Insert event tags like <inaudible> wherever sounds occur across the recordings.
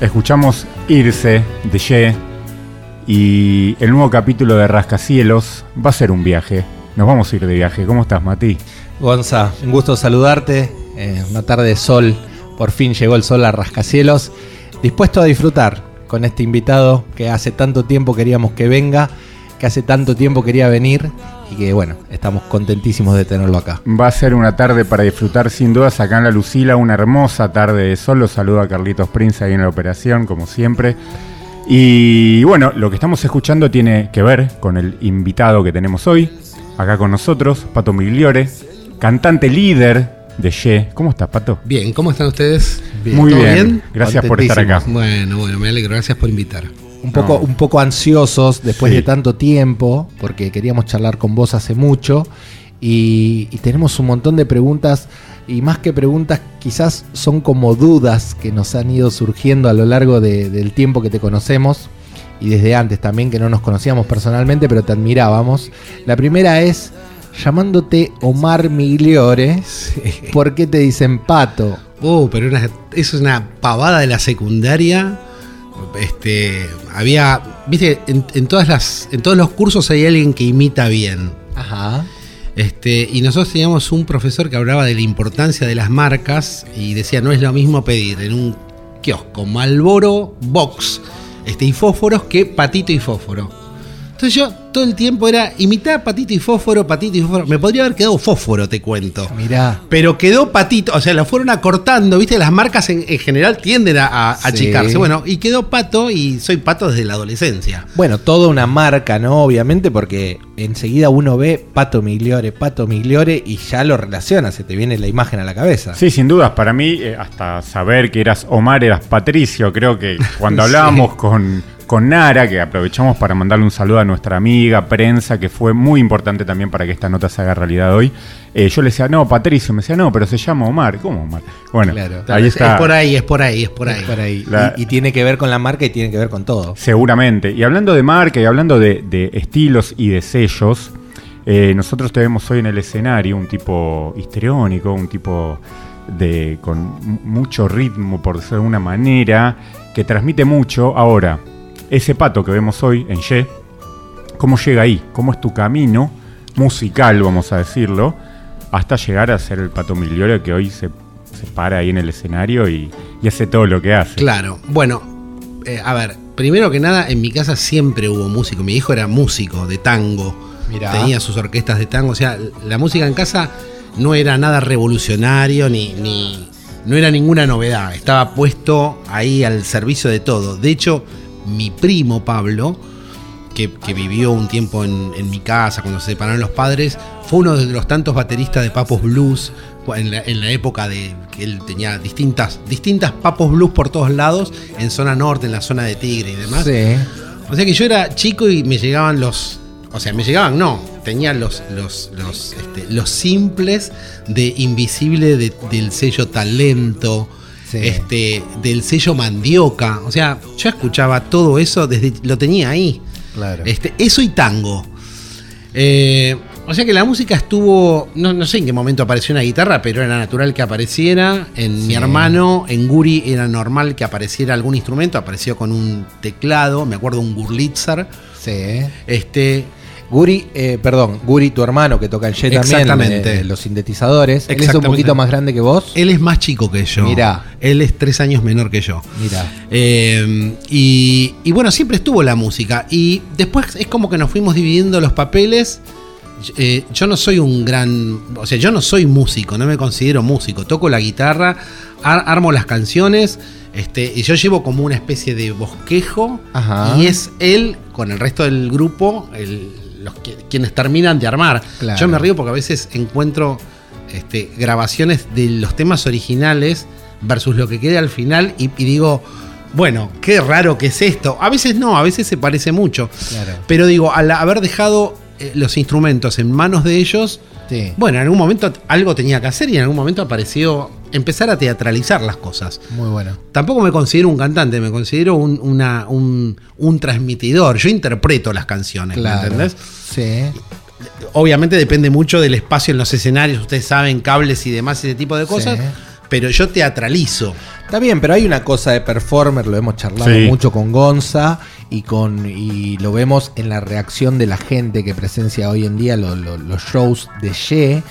Escuchamos Irse de Ye y el nuevo capítulo de Rascacielos va a ser un viaje. Nos vamos a ir de viaje. ¿Cómo estás, Mati? Gonza, un gusto saludarte. Eh, una tarde de sol, por fin llegó el sol a Rascacielos. Dispuesto a disfrutar con este invitado que hace tanto tiempo queríamos que venga, que hace tanto tiempo quería venir y que bueno, estamos contentísimos de tenerlo acá. Va a ser una tarde para disfrutar sin dudas acá en la Lucila, una hermosa tarde de sol. Los saluda a Carlitos Prince ahí en la operación, como siempre. Y bueno, lo que estamos escuchando tiene que ver con el invitado que tenemos hoy, acá con nosotros, Pato Migliore, cantante líder de Ye. ¿Cómo estás, Pato? Bien, ¿cómo están ustedes? Muy bien. Gracias por estar acá. Bueno, bueno, me alegro. Gracias por invitar. Un poco, un poco ansiosos después de tanto tiempo, porque queríamos charlar con vos hace mucho. y tenemos un montón de preguntas y más que preguntas, quizás son como dudas que nos han ido surgiendo a lo largo del tiempo que te conocemos y desde antes también que no nos conocíamos personalmente, pero te admirábamos. La primera es, llamándote Omar Migliore, ¿por qué te dicen pato? Oh, pero eso es una pavada de la secundaria. Este, había, viste, en, todas las, en todos los cursos hay alguien que imita bien. Ajá. Este, y nosotros teníamos un profesor que hablaba de la importancia de las marcas y decía, no es lo mismo pedir en un kiosco Malboro Box este, y fósforos que patito y fósforo. Entonces yo todo el tiempo era imitar patito y fósforo, patito y fósforo. Me podría haber quedado fósforo, te cuento. Mirá. Pero quedó patito, o sea, lo fueron acortando, ¿viste? Las marcas en, general tienden a, achicarse. Bueno, y quedó pato y soy pato desde la adolescencia. Bueno, toda una marca, ¿no? Obviamente, porque enseguida uno ve Pato Migliore, Pato Migliore y ya lo relaciona, se te viene la imagen a la cabeza. Sí, sin dudas. Para mí, eh, hasta saber que eras Omar, eras Patricio, creo que cuando <laughs> hablábamos con con Nara, que aprovechamos para mandarle un saludo a nuestra amiga prensa, que fue muy importante también para que esta nota se haga realidad hoy. Eh, yo le decía, no, Patricio, me decía, no, pero se llama Omar. ¿Cómo Omar? Bueno, ahí está. Es por ahí, es por ahí, es por ahí. y, tiene que ver con la marca y tiene que ver con todo. Seguramente. Y hablando de marca y hablando de, estilos y de sellos, eh, nosotros tenemos hoy en el escenario un tipo histriónico, un tipo de con mucho ritmo, por decirlo de alguna manera, que transmite mucho. Ahora, ese pato que vemos hoy en Ye, ¿cómo llega ahí? ¿Cómo es tu camino musical, vamos a decirlo, hasta llegar a ser el pato Migliore que hoy se, para ahí en el escenario y, hace todo lo que hace? Claro, bueno, eh, a ver, primero que nada, en mi casa siempre hubo músico. Mi hijo era músico de tango, tenía sus orquestas de tango, o sea, la música en casa no era nada revolucionario ni, ni no era ninguna novedad, estaba puesto ahí al servicio de todo. De hecho, mi primo Pablo, que, vivió un tiempo en, mi casa cuando se separaron los padres, fue uno de los tantos bateristas de Papos Blues en la, época de que él tenía distintas, distintas Papos Blues por todos lados, en zona norte, en la zona de Tigre y demás. O sea que yo era chico y me llegaban los. O sea, me llegaban, no. Tenía los, los, los, este, los simples de Invisible del sello Talento este, del sello Mandioca. O sea, yo escuchaba todo eso desde. lo tenía ahí. Claro. Este, eso y tango. Eh, o sea que la música estuvo. No, sé en qué momento apareció una guitarra, pero era natural que apareciera. En mi hermano, en Guri, era normal que apareciera algún instrumento. Apareció con un teclado, me acuerdo un Gurlitzer. Sí. Este, Guri, eh, perdón, Guri, tu hermano que toca el jet también. Eh, los sintetizadores. Él es un poquito más grande que vos. Él es más chico que yo. Mira. Él es tres años menor que yo. Mira. Eh, y, bueno, siempre estuvo la música. Y después es como que nos fuimos dividiendo los papeles. yo no soy un gran. O sea, yo no soy músico, no me considero músico. Toco la guitarra, armo las canciones. Este, y yo llevo como una especie de bosquejo. Y es él, con el resto del grupo, el quienes terminan de armar. Yo me río porque a veces encuentro este, grabaciones de los temas originales versus lo que queda al final y, digo, bueno, qué raro que es esto. A veces no, a veces se parece mucho. Pero digo, al haber dejado eh, los instrumentos en manos de ellos, bueno, en algún momento algo tenía que hacer y en algún momento apareció empezar a teatralizar las cosas. Muy bueno. Tampoco me considero un cantante, me considero un, una, un, transmitidor. Yo interpreto las canciones, ¿me entendés? Sí. Obviamente depende mucho del espacio en los escenarios, ustedes saben, cables y demás, ese tipo de cosas. Pero yo teatralizo. Está bien, pero hay una cosa de performer, lo hemos charlado Sí. mucho con Gonza y con y lo vemos en la reacción de la gente que presencia hoy en día lo- lo- los shows de Ye.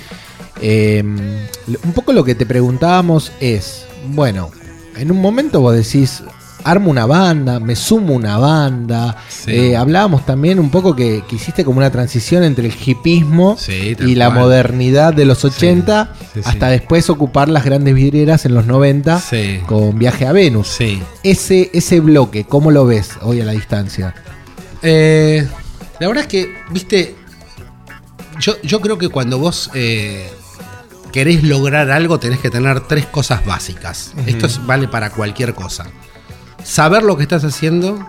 Eh, un poco lo que te preguntábamos es, bueno, en un momento vos decís, armo una banda, me sumo una banda. Sí. Eh, hablábamos también un poco que, que hiciste como una transición entre el hipismo Sí, y la cual. modernidad de los 80 sí, sí. hasta después ocupar las grandes vidrieras en los 90 Sí. con Viaje a Venus. Ese, ese bloque, ¿cómo lo ves hoy a la distancia? Eh, la verdad es que, viste, yo, yo creo que cuando vos eh, querés lograr algo tenés que tener tres cosas básicas. Esto es- vale para cualquier cosa. Saber lo que estás haciendo,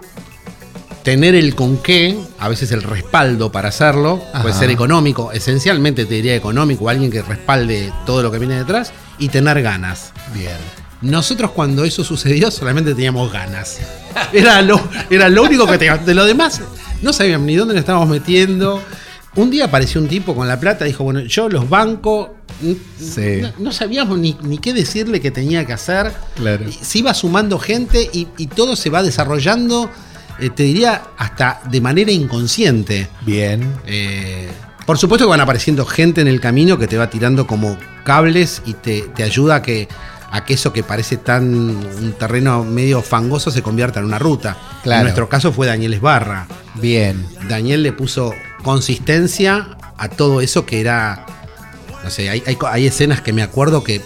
tener el con qué, a veces el respaldo para hacerlo, puede ser económico, esencialmente te diría económico, alguien que respalde todo lo que viene detrás, y tener ganas. Bien. Nosotros cuando eso sucedió solamente teníamos ganas. Era lo, era lo único que teníamos. De lo demás, no sabíamos ni dónde nos estábamos metiendo. Un día apareció un tipo con la plata, dijo, bueno, yo los banco. Sí. No, no sabíamos ni, ni qué decirle que tenía que hacer. Claro. Se iba sumando gente y, y todo se va desarrollando, eh, te diría, hasta de manera inconsciente. Bien. Eh, por supuesto que van apareciendo gente en el camino que te va tirando como cables y te, te ayuda a que, a que eso que parece tan un terreno medio fangoso se convierta en una ruta. Claro. En nuestro caso fue Daniel Esbarra. Bien. Daniel le puso consistencia a todo eso que era. No sé, hay, hay escenas que me acuerdo que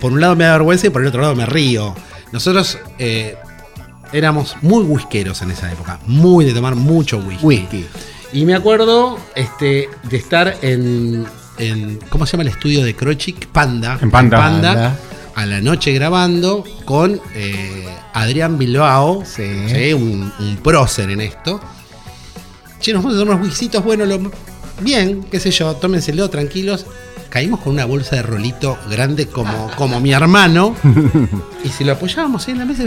por un lado me da vergüenza y por el otro lado me río. Nosotros eh, éramos muy whiskeros en esa época, muy de tomar mucho whisky. Whisky. Y me acuerdo este, de estar en, en- ¿Cómo se llama el estudio de Krochik? Panda. En Panda. Panda. A la noche grabando con eh, Adrián Bilbao. Sí. Un, un prócer en esto. Che, nos vamos a tomar unos whiskitos, bueno, lo- bien, qué sé yo, tómenselo tranquilos. Caímos con una bolsa de rolito grande como, como mi hermano. Y si lo apoyábamos ahí en la mesa,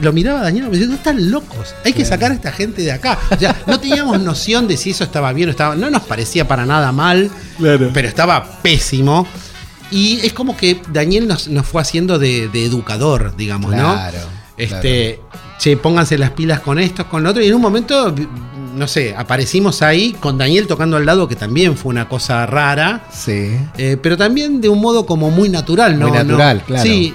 lo miraba Daniel y me decía, "No están locos, hay que sacar a esta gente de acá. O sea, no teníamos noción de si eso estaba bien o estaba. No nos parecía para nada mal, Claro. pero estaba pésimo. Y es como que Daniel nos, nos fue haciendo de, de educador, digamos, Claro, ¿no? Este, che, pónganse las pilas con esto, con lo otro. Y en un momento, no sé, aparecimos ahí con Daniel tocando al lado, que también fue una cosa rara. Sí. Eh, pero también de un modo como muy natural, ¿no? Muy natural, No- claro. Sí,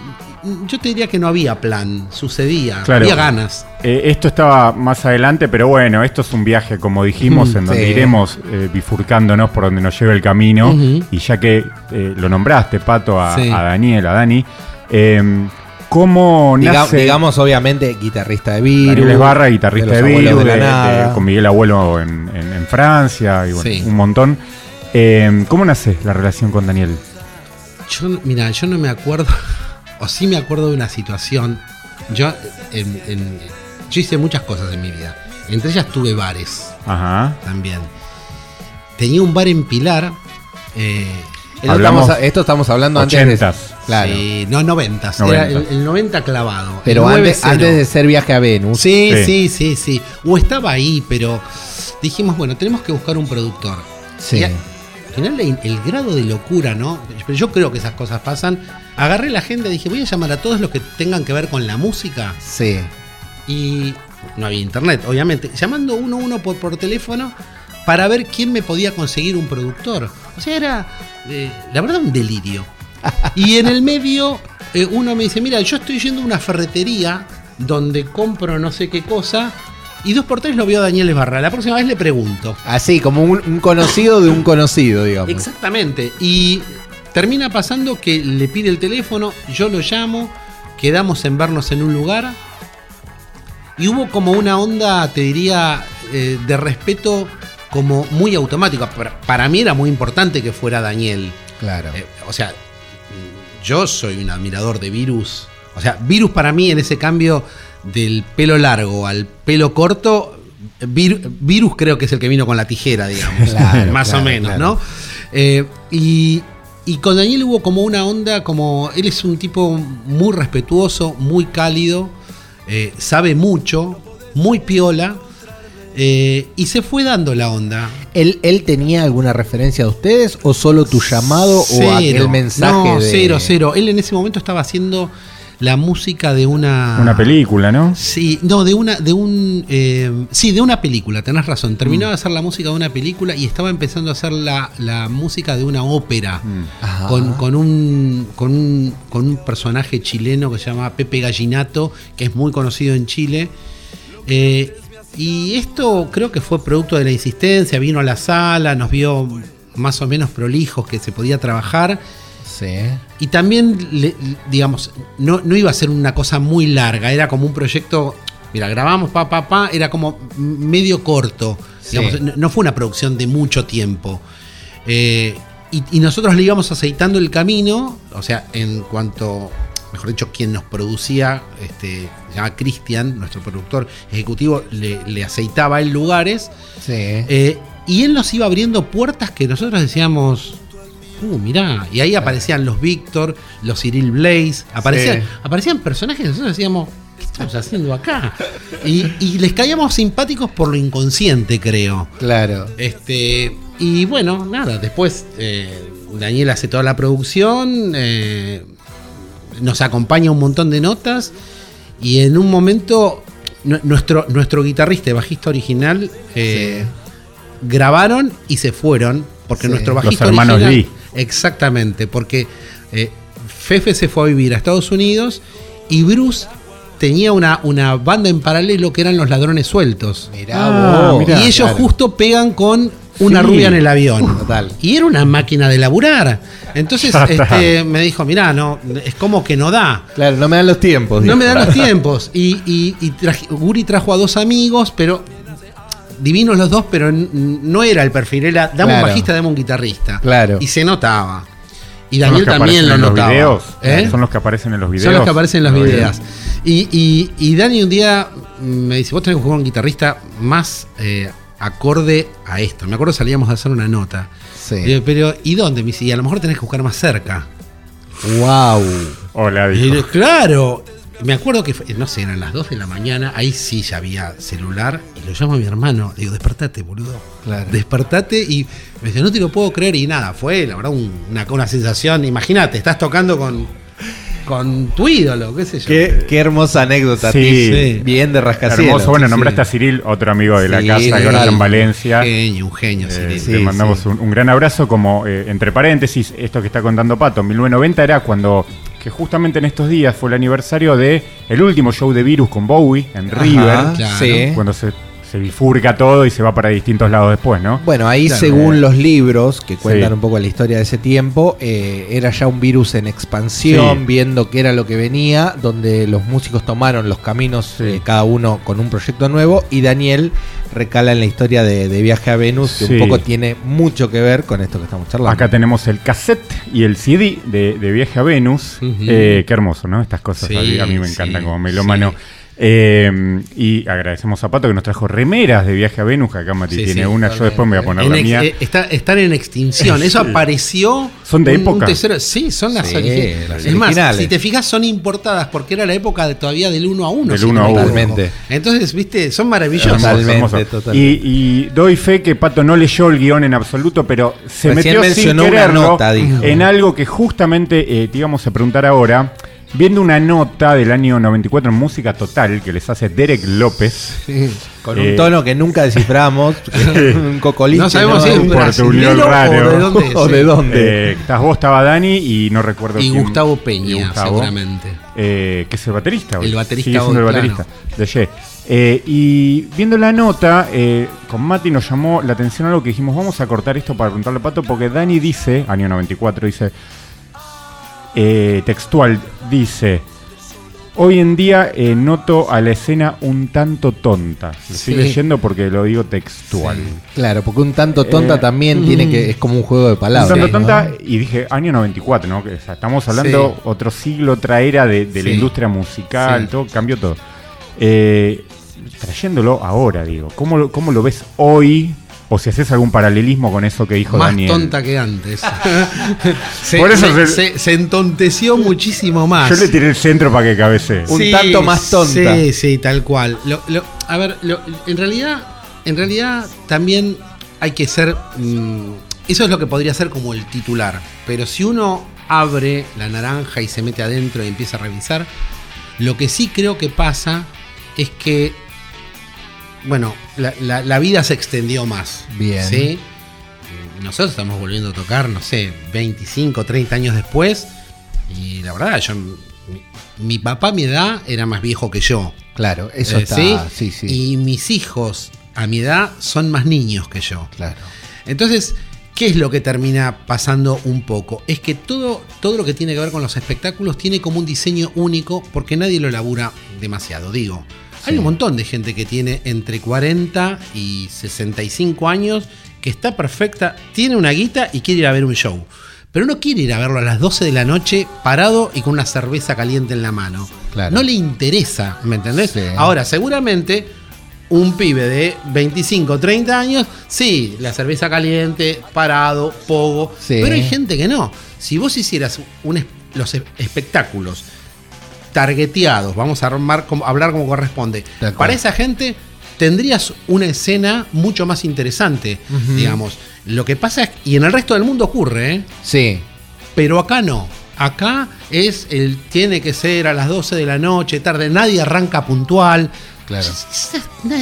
yo te diría que no había plan, sucedía, Claro. había ganas. Eh, esto estaba más adelante, pero bueno, esto es un viaje, como dijimos, Mm, en donde sí. iremos eh, bifurcándonos por donde nos lleve el camino. Y ya que eh, lo nombraste, Pato, a, Sí. a Daniel, a Dani, eh, ¿cómo Diga- nace digamos, obviamente, guitarrista de Virus. Daniel Esbarra, guitarrista de, abuelos Virus, de de- de- nada. con Miguel Abuelo en, en- en Francia, y bueno, Sí. un montón? Eh, ¿Cómo nace la relación con Daniel? Yo, no- mira, yo no me acuerdo, <laughs> o sí me acuerdo de una situación. Yo, en- en- yo hice muchas cosas en mi vida. Entre ellas tuve bares Ajá. también. Tenía un bar en Pilar. eh, Esto Hablamos estamos, esto estamos hablando antes de. Claro. sí, no, noventas. Era el, Noventas. el 90 clavado. Pero antes, 9-0. antes de ser viaje a Venus. Sí, Sí. sí, sí, sí. O estaba ahí, pero dijimos, bueno, tenemos que buscar un productor. Sí. Al final el, el grado de locura, ¿no? Pero yo creo que esas cosas pasan. Agarré la agenda y dije, voy a llamar a todos los que tengan que ver con la música. Sí. Y no había internet, obviamente. Llamando uno a uno por, por teléfono para ver quién me podía conseguir un productor. O sea, era, eh, la verdad, un delirio. Y en el medio, eh, uno me dice, mira, yo estoy yendo a una ferretería donde compro no sé qué cosa. Y dos por tres lo veo a Daniel Esbarra. La próxima vez le pregunto. Así, como un, un conocido de un conocido, digamos. Exactamente. Y termina pasando que le pide el teléfono, yo lo llamo, quedamos en vernos en un lugar. Y hubo como una onda, te diría, eh, de respeto como muy automática. Para, para mí era muy importante que fuera Daniel. Claro. Eh, o sea, yo soy un admirador de Virus. O sea, Virus para mí en ese cambio del pelo largo al pelo corto, Vir- Virus creo que es el que vino con la tijera, digamos. <laughs> Claro, más claro, o menos, claro. ¿no? Eh, y, y con Daniel hubo como una onda, como él es un tipo muy respetuoso, muy cálido, eh, sabe mucho, muy piola. Eh, y se fue dando la onda. ¿Él, ¿Él tenía alguna referencia de ustedes o solo tu llamado o aquel mensaje No, de. cero, cero. Él en ese momento estaba haciendo la música de una. Una película, ¿no? Sí, no, de una, de un. eh, sí, de una película, tenés razón. Terminó Mm. de hacer la música de una película y estaba empezando a hacer la, la música de una ópera. Mm. Con, con un, con, un, con un personaje chileno que se llama Pepe Gallinato, que es muy conocido en Chile. Eh, y esto creo que fue producto de la insistencia, vino a la sala, nos vio más o menos prolijos que se podía trabajar. Sí. Y también, le- digamos, no, no iba a ser una cosa muy larga, era como un proyecto, mira, grabamos pa, pa, pa, era como medio corto, Sí. digamos, no, no fue una producción de mucho tiempo. Eh, y, y nosotros le íbamos aceitando el camino, o sea, en cuanto, mejor dicho, quien nos producía, este, se llama Cristian, nuestro productor ejecutivo, le, le aceitaba en lugares. Sí. Eh, y él nos iba abriendo puertas que nosotros decíamos, uh, mirá, y ahí aparecían los Víctor, los Cyril Blaze, aparecían, Sí. aparecían personajes que nosotros decíamos, ¿qué estamos haciendo acá? Y, y les caíamos simpáticos por lo inconsciente, creo. Claro. Este, y bueno, nada, después eh, Daniel hace toda la producción, eh, nos acompaña un montón de notas y en un momento nu- nuestro, nuestro guitarrista y bajista original eh, grabaron y se fueron porque Sí. nuestro Los bajista hermanos original- Lee. Exactamente, porque eh, Fefe se fue a vivir a Estados Unidos y Bruce tenía una, una banda en paralelo que eran los ladrones sueltos. Mirá Ah, vos. mirá. y ellos Claro. justo pegan con una Sí. rubia en el avión. Total. Y era una máquina de laburar. Entonces este, me dijo, mirá, no, es como que no da. Claro, no me dan los tiempos. No dijo. me dan los <laughs> tiempos. Y, y, y traje- Guri trajo a dos amigos, pero divinos los dos, pero no era el perfil. Era, dame Claro. un bajista, dame un guitarrista. Claro. Y se notaba. Y ¿Son los Daniel también lo en los notaba. videos? ¿Eh? Son los que aparecen en los videos. Son los que aparecen en los videos. Y, y, y Dani un día me dice, vos tenés que jugar un guitarrista más eh, acorde a esto. Me acuerdo salíamos a hacer una nota. Sí. Y digo, pero ¿y dónde? Me dice, y a lo mejor tenés que buscar más cerca. Wow. Hola, dijo. digo, claro. Me acuerdo que, fue- no sé, eran las 2 de la mañana, ahí sí ya había celular, y lo llamo a mi hermano, le digo, despertate, boludo. Claro. Despertate, y me dice, no te lo puedo creer, y nada, fue, la verdad, un- una, una sensación, imagínate, estás tocando con, con tu ídolo, qué sé yo. Qué, qué hermosa anécdota. Sí. Sí. Bien de rascacielos. Hermoso. Bueno, Sí, nombraste sí. a Cyril, otro amigo de la casa que ahora en Valencia. Un genio, un genio, Eh, Cyril. sí. le mandamos Un, un gran abrazo, como eh, entre paréntesis, esto que está contando Pato, 1990 era cuando, que justamente en estos días fue el aniversario de el último show de Virus con Bowie en Ajá, River, claro. sí. cuando se, se bifurca todo y se va para distintos lados después, ¿no? Bueno, ahí Claro. según los libros que cuentan Sí. un poco la historia de ese tiempo, eh, era ya un virus en expansión, Sí. viendo qué era lo que venía, donde los músicos tomaron los caminos, Sí. eh, cada uno con un proyecto nuevo, y Daniel recala en la historia de, de Viaje a Venus, que Sí. un poco tiene mucho que ver con esto que estamos charlando. Acá tenemos el cassette y el CD de, de Viaje a Venus. Eh, qué hermoso, ¿no? Estas cosas Sí, a, mí, a mí me sí, encantan como melómano. Eh, y agradecemos a Pato que nos trajo remeras de Viaje a Venus, que acá Mati Sí, tiene sí, una, yo después me voy a poner En la mía. eh, está- están en extinción. Eso <laughs> apareció. ¿Son de un- un época? tesoro- Sí, son las Sí, las Es más, originales. si te fijas, son importadas porque era la época de, todavía del 1 a 1. Del uno a uno. Totalmente. Entonces, viste, son maravillosas. Totalmente, totalmente. Y, y doy fe que Pato no leyó el guion en absoluto, pero se Recién metió sin quererlo nota, en algo que justamente eh, te íbamos a preguntar ahora. Viendo una nota del año 94 en Música Total que les hace Derek López. Con Eh, un tono que nunca desciframos, <laughs> un cocolito. No sabemos si es Un raro. o de dónde es. <laughs> o de sí. dónde. Eh, estás vos, estaba Dani y no recuerdo Y quién- Gustavo Peña, y Gustavo, seguramente. eh, que es el baterista. El baterista Sigue siendo el baterista de Ye. Eh, y viendo la nota, eh, con Mati nos llamó la atención algo que dijimos, vamos a cortar esto para preguntarle a Pato, porque Dani dice, año 94, dice, eh, textual, dice, hoy en día eh, noto a la escena un tanto tonta. Lo estoy Sí. leyendo porque lo digo textual. Claro, porque un tanto tonta Eh, también tiene que es como un juego de Un palabras. tanto ¿no? tonta, y dije año 94, ¿no? O sea, estamos hablando Sí. otro siglo, otra era de, de la industria musical, todo, cambió todo. Trayéndolo ahora, digo, ¿cómo, lo- ¿cómo lo ves hoy? O si haces algún paralelismo con eso que dijo Más Daniel. tonta que antes. <laughs> se, Por eso se, se- se- se entonteció muchísimo más. Yo le tiré el centro para que cabecee. Un tanto más tonta. Sí, sí, tal cual. Lo- lo- a ver, lo- en realidad, en realidad también hay que ser. mm, eso es lo que podría ser como el titular. Pero si uno abre la naranja y se mete adentro y empieza a revisar. Lo que sí creo que pasa es que, bueno, la, la- la vida se extendió más. Bien. ¿sí? Nosotros estamos volviendo a tocar, no sé, 25, 30 años después. Y la verdad, yo, mi, mi papá a mi edad era más viejo que yo. Claro, eso Eh, está. ¿sí? Sí, sí. Y mis hijos a mi edad son más niños que yo. Claro. Entonces, ¿qué es lo que termina pasando un poco? Es que todo, todo lo que tiene que ver con los espectáculos tiene como un diseño único porque nadie lo labura demasiado. Digo, hay un montón de gente que tiene entre 40 y 65 años que está perfecta, tiene una guita y quiere ir a ver un show. Pero no quiere ir a verlo a las 12 de la noche parado y con una cerveza caliente en la mano. Claro. No le interesa, ¿me entendés? Sí. Ahora, seguramente un pibe de 25, 30 años, sí, la cerveza caliente, parado, pogo. Sí. Pero hay gente que no. Si vos hicieras un los espectáculos targeteados, vamos a armar, como- hablar como corresponde, para esa gente tendrías una escena mucho más interesante, digamos. Lo que pasa es, y en el resto del mundo ocurre, ¿eh? Sí. Pero acá no. Acá es el tiene que ser a las 12 de la noche, tarde, nadie arranca puntual. Claro.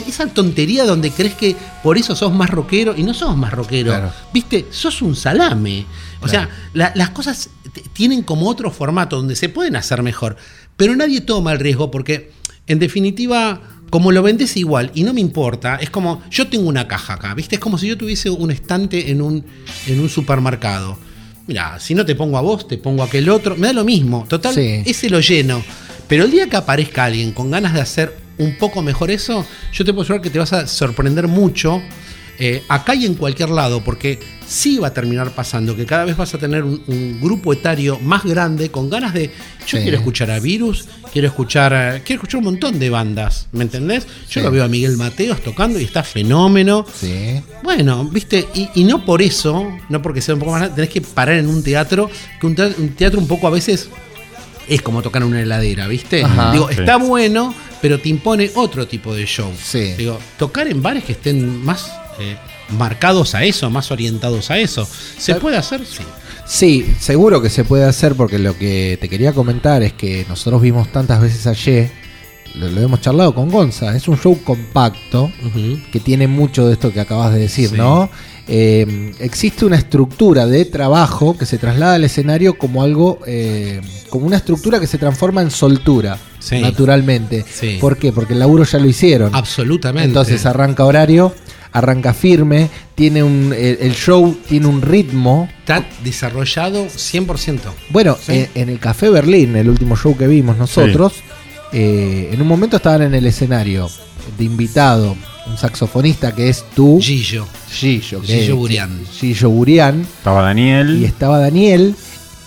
Esa, tontería donde crees que por eso sos más rockero y no sos más rockero. Claro. Viste, sos un salame. O Claro. sea, la- las cosas tienen como otro formato donde se pueden hacer mejor. Pero nadie toma el riesgo porque, en definitiva, como lo vendes igual y no me importa, es como yo tengo una caja acá, ¿viste? Es como si yo tuviese un estante en un, en un supermercado. Mira, si no te pongo a vos, te pongo a aquel otro, me da lo mismo. Total, Sí. ese lo lleno. Pero el día que aparezca alguien con ganas de hacer un poco mejor eso, yo te puedo asegurar que te vas a sorprender mucho. Eh, acá y en cualquier lado, porque sí va a terminar pasando que cada vez vas a tener un, un grupo etario más grande con ganas de. Yo Sí. quiero escuchar a Virus, quiero escuchar, eh, quiero escuchar un montón de bandas, ¿me entendés? Yo Sí. lo veo a Miguel Mateos tocando y está fenómeno. Sí. Bueno, viste, y, y no por eso, no porque sea un poco más grande, tenés que parar en un teatro, que un teatro, un teatro un poco a veces es como tocar en una heladera, ¿viste? Ajá. Digo, Sí. está bueno, pero te impone otro tipo de show. Sí. Digo, tocar en bares que estén más eh, marcados a eso, más orientados a eso. ¿Se puede hacer? Sí. Sí, seguro que se puede hacer porque lo que te quería comentar es que nosotros vimos tantas veces ayer, lo, lo hemos charlado con Gonza, es un show compacto que tiene mucho de esto que acabas de decir, Sí. ¿no? Eh, existe una estructura de trabajo que se traslada al escenario como algo, eh, como una estructura que se transforma en soltura, Sí. naturalmente. Sí. ¿Por qué? Porque el laburo ya lo hicieron. Absolutamente. Entonces arranca horario, arranca firme, tiene un, el, el show tiene un ritmo. está desarrollado 100%. Bueno, Sí. en, en el Café Berlín, el último show que vimos nosotros, eh, en un momento estaban en el escenario de invitado un saxofonista que es tú, Gillo. Gillo, que Gillo es- Burián. Gillo Burián, Estaba Daniel. y estaba Daniel.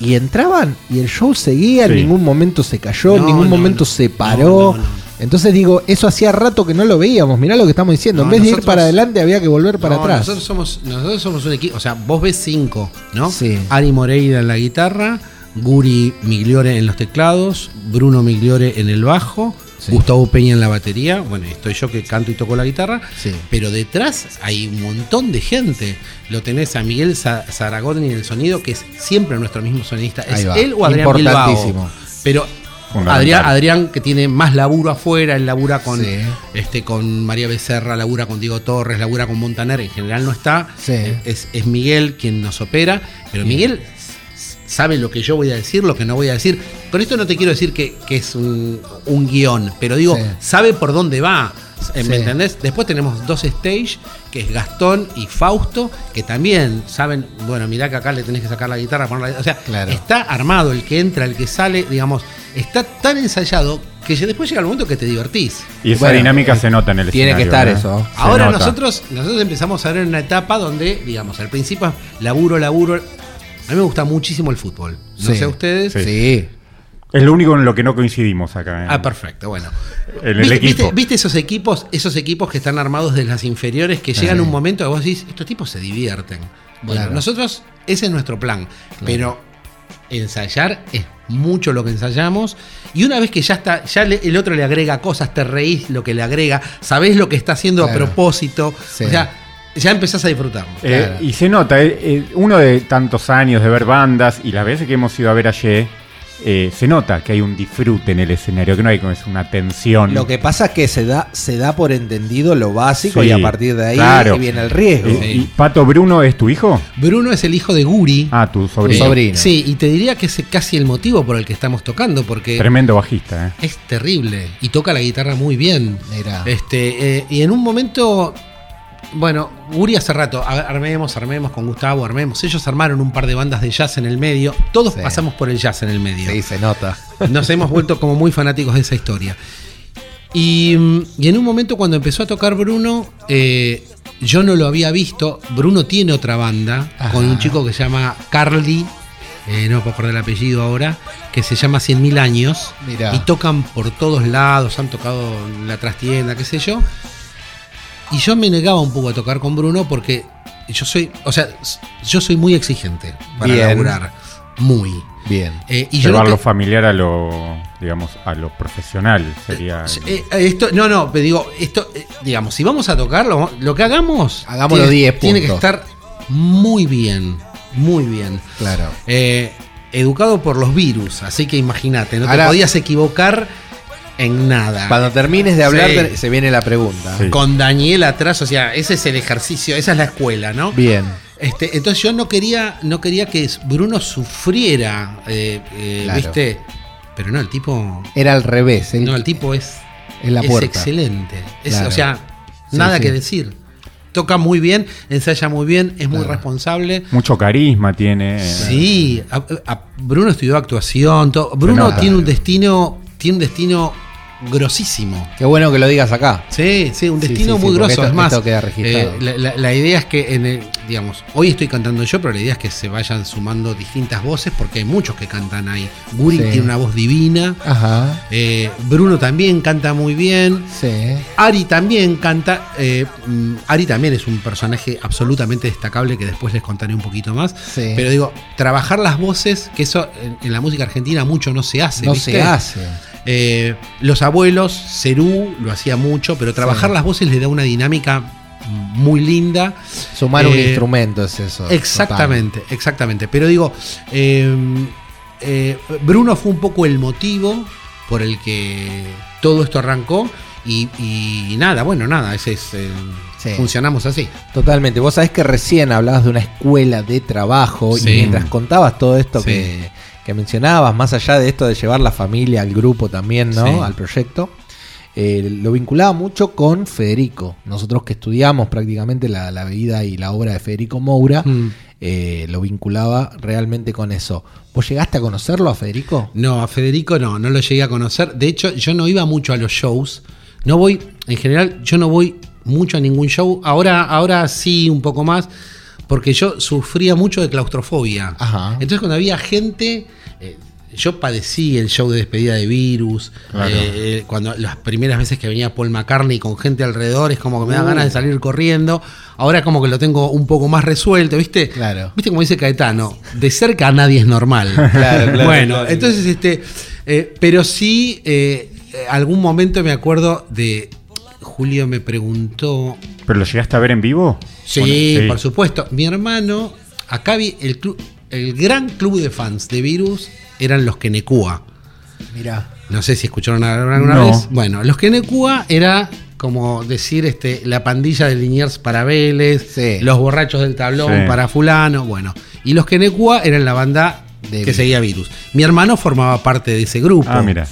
Y entraban y el show seguía, en ningún momento se cayó, en ningún no, momento no. se paró. Entonces digo, eso hacía rato que no lo veíamos. Mirá lo que estamos diciendo. No, en vez de ir para adelante había que volver para No, atrás. Nosotros somos, nosotros somos un equipo. O sea, vos ves cinco, ¿no? Sí. Ari Moreira en la guitarra, Guri Migliore en los teclados, Bruno Migliore en el bajo, Sí. Gustavo Peña en la batería. Bueno, estoy yo que canto y toco la guitarra. Sí. Pero detrás hay un montón de gente. Lo tenés a Miguel Za- Zaragoza en el sonido, que es siempre nuestro mismo sonista. Ahí Es él o Adrián. Bilbao. Pero. Adrián, Adrián, que tiene más laburo afuera, él labura con, Sí. este, con María Becerra, labura con Diego Torres, labura con Montaner, en general no está. Sí. Es, es Miguel quien nos opera, pero. Miguel sabe lo que yo voy a decir, lo que no voy a decir. Con esto no te quiero decir que, que es un, un guion, pero digo, Sí. sabe por dónde va. eh, ¿Me Sí. entendés? Después tenemos dos stage, que es Gastón y Fausto, que también saben, bueno, mirá que acá le tenés que sacar la guitarra, ponerla, o sea, Claro. está armado el que entra, el que sale, digamos, está tan ensayado que después llega el momento que te divertís. Y esa Bueno, dinámica eh, se nota en el tiene que estar ¿eh? eso. Se Ahora nota. nosotros, nosotros empezamos a ver una etapa donde, digamos, al principio es laburo, laburo. A mí me gusta muchísimo el fútbol. No Sí. sé a ustedes. Sí. Sí. Es lo único en lo que no coincidimos acá. ¿eh? Ah, perfecto, bueno. En el ¿Viste, equipo. viste- viste esos equipos, esos equipos que están armados de las inferiores que llegan a un momento que vos decís, estos tipos se divierten. Bueno, Claro. nosotros, ese es nuestro plan. Pero ensayar es mucho lo que ensayamos. Y una vez que ya está, ya le- el otro le agrega cosas, te reís lo que le agrega, sabés lo que está haciendo Claro. a propósito. Sí. O sea, ya empezás a disfrutarlo. Eh, Claro. Y se nota, eh, eh, uno de tantos años de ver bandas y las veces que hemos ido a ver ayer, eh, se nota que hay un disfrute en el escenario, que no hay como es una tensión. Lo que pasa es que se da, se da por entendido lo básico Sí, y a partir de ahí claro. viene el riesgo. Eh, ¿Y Pato Bruno es tu hijo? Bruno es el hijo de Guri. Ah, tu sobrino. sobrino. Sí, y te diría que es casi el motivo por el que estamos tocando, porque Tremendo bajista, ¿eh? es terrible y toca la guitarra muy bien. Mirá. Este, eh, y en un momento, bueno, Guri hace rato, armemos, armemos con Gustavo, armemos. Ellos armaron un par de bandas de jazz en el medio. Todos Sí. pasamos por el jazz en el medio. Sí, se nota. Nos hemos vuelto como muy fanáticos de esa historia. Y, mm, y en un momento cuando empezó a tocar Bruno, eh, yo no lo había visto. Bruno tiene otra banda Ajá. con un chico que se llama Carly, eh, no puedo acordar el apellido ahora, que se llama 100.000 años. Mirá. Y tocan por todos lados, han tocado en la trastienda, qué sé yo. Y yo me negaba un poco a tocar con Bruno porque yo soy, o sea, yo soy muy exigente para Bien. laburar. Muy. Bien. Eh, y yo Llevar lo familiar a lo, digamos, a lo profesional sería... Eh, eh, esto, no, no, pero digo, esto, eh, digamos, si vamos a tocarlo, lo que hagamos, Hagámoslo tiene, 10 tiene que puntos. estar muy bien, muy bien. Claro. Eh, educado por los virus, así que imagínate, no Ahora- te podías equivocar en nada. Cuando termines de hablar, Sí. se viene la pregunta. Sí. Con Daniel atrás, o sea, ese es el ejercicio, esa es la escuela, ¿no? Bien. Este, entonces yo no quería, no quería que Bruno sufriera, eh, eh, Claro. ¿viste? Pero no, el tipo, Era al revés. él- no, el tipo es en la es puerta. excelente. Es, Claro. O sea, Sí, nada sí. que decir. Toca muy bien, ensaya muy bien, es muy Claro. responsable. Mucho carisma tiene. Sí, a- a- Bruno estudió actuación. todo. Bruno tiene un destino, tiene un destino grosísimo. Qué bueno que lo digas acá. Sí, sí, un Sí, destino sí, sí, muy porque grosso. esto- es más, esto queda registrado. eh, la, la- la idea es que, en el- digamos, hoy estoy cantando yo, pero la idea es que se vayan sumando distintas voces porque hay muchos que cantan ahí. Guri Sí. tiene una voz divina. Ajá. eh, Bruno también canta muy bien. Sí. Ari también canta. eh, mm, Ari también es un personaje absolutamente destacable que después les contaré un poquito más. Sí. Pero digo, trabajar las voces, que eso en, en la música argentina mucho no se hace. no ¿viste? se hace. Eh, los abuelos, Cerú lo hacía mucho, pero trabajar Sí. las voces le da una dinámica muy linda. Sumar un Eh, instrumento es eso. Exactamente, exactamente. Pero digo, eh, Bruno fue un poco el motivo por el que todo esto arrancó. Y, y nada, bueno, nada, ese es, Sí. funcionamos así. Total. Totalmente. Vos sabés que recién hablabas de una escuela de trabajo Sí. y mientras contabas todo esto que, que mencionabas, más allá de esto de llevar la familia al grupo también, ¿no? Sí. Al proyecto. eh, lo vinculaba mucho con Federico. Nosotros que estudiamos prácticamente la, la vida y la obra de Federico Moura, Mm. eh, lo vinculaba realmente con eso. ¿Vos llegaste a conocerlo a Federico? No, a Federico no, no lo llegué a conocer. De hecho, yo no iba mucho a los shows. No voy, en general, yo no voy mucho a ningún show. Ahora, ahora sí, un poco más, porque yo sufría mucho de claustrofobia. Ajá. Entonces, cuando había gente, eh, yo padecí el show de despedida de Virus. Claro. eh, eh, cuando las primeras veces que venía Paul McCartney con gente alrededor, es como que me da Uh. ganas de salir corriendo. Ahora como que lo tengo un poco más resuelto, ¿viste? Claro. ¿Viste como dice Caetano? De cerca a nadie es normal. <laughs> Claro, claro, <laughs> bueno, claro. entonces, este, eh, pero sí, eh, algún momento me acuerdo de. Julio me preguntó. ¿Pero lo llegaste a ver en vivo? Sí, Bueno, por supuesto. Mi hermano, acá vi el club, el gran club de fans de Virus eran los Kenekua. Mirá. No sé si escucharon alguna No. vez. Bueno, los Kenekua era como decir este, la pandilla de Liniers para Vélez, Sí. los borrachos del tablón Sí. para fulano, bueno. Y los Kenekua eran la banda De que seguía Virus. Mi hermano formaba parte de ese grupo. Ah, mira.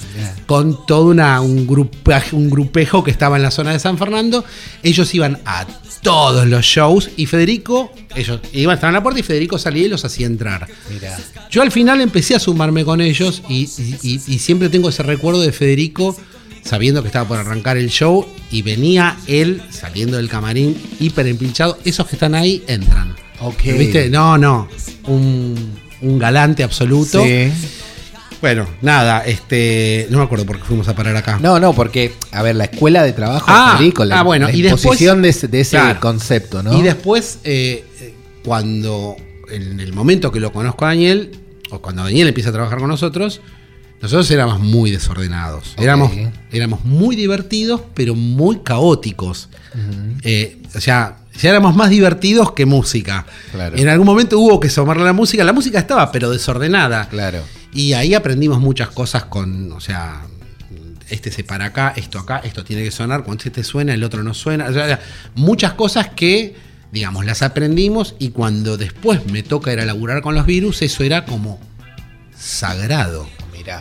Con todo una, un, grupaje- un grupejo que estaba en la zona de San Fernando. Ellos iban a todos los shows y Federico, ellos iban, estaban en la puerta y Federico salía y los hacía entrar. Mirá. Yo al final empecé a sumarme con ellos y, y- y- y siempre tengo ese recuerdo de Federico sabiendo que estaba por arrancar el show y venía él saliendo del camarín hiper empilchado. Esos que están ahí entran. Ok. ¿Viste? No, no. Un, un galante absoluto. Sí. Bueno, nada, este. No me acuerdo por qué fuimos a parar acá. No, no, porque, a ver, la escuela de trabajo Ah, la, ah, bueno, la y después- de ese, de ese Claro. concepto, ¿no? Y después, eh, cuando, en el momento que lo conozco a Daniel, o cuando Daniel empieza a trabajar con nosotros, nosotros éramos muy desordenados. Éramos, éramos muy divertidos, pero muy caóticos. Eh, o sea, ya éramos más divertidos que música. En algún momento hubo que sumarle la música. La música estaba, pero desordenada. Claro. Y ahí aprendimos muchas cosas con, o sea, este se para acá, esto acá, esto tiene que sonar, cuando este suena, el otro no suena. O sea, muchas cosas que, digamos, las aprendimos y cuando después me toca ir a laburar con los virus, eso era como sagrado.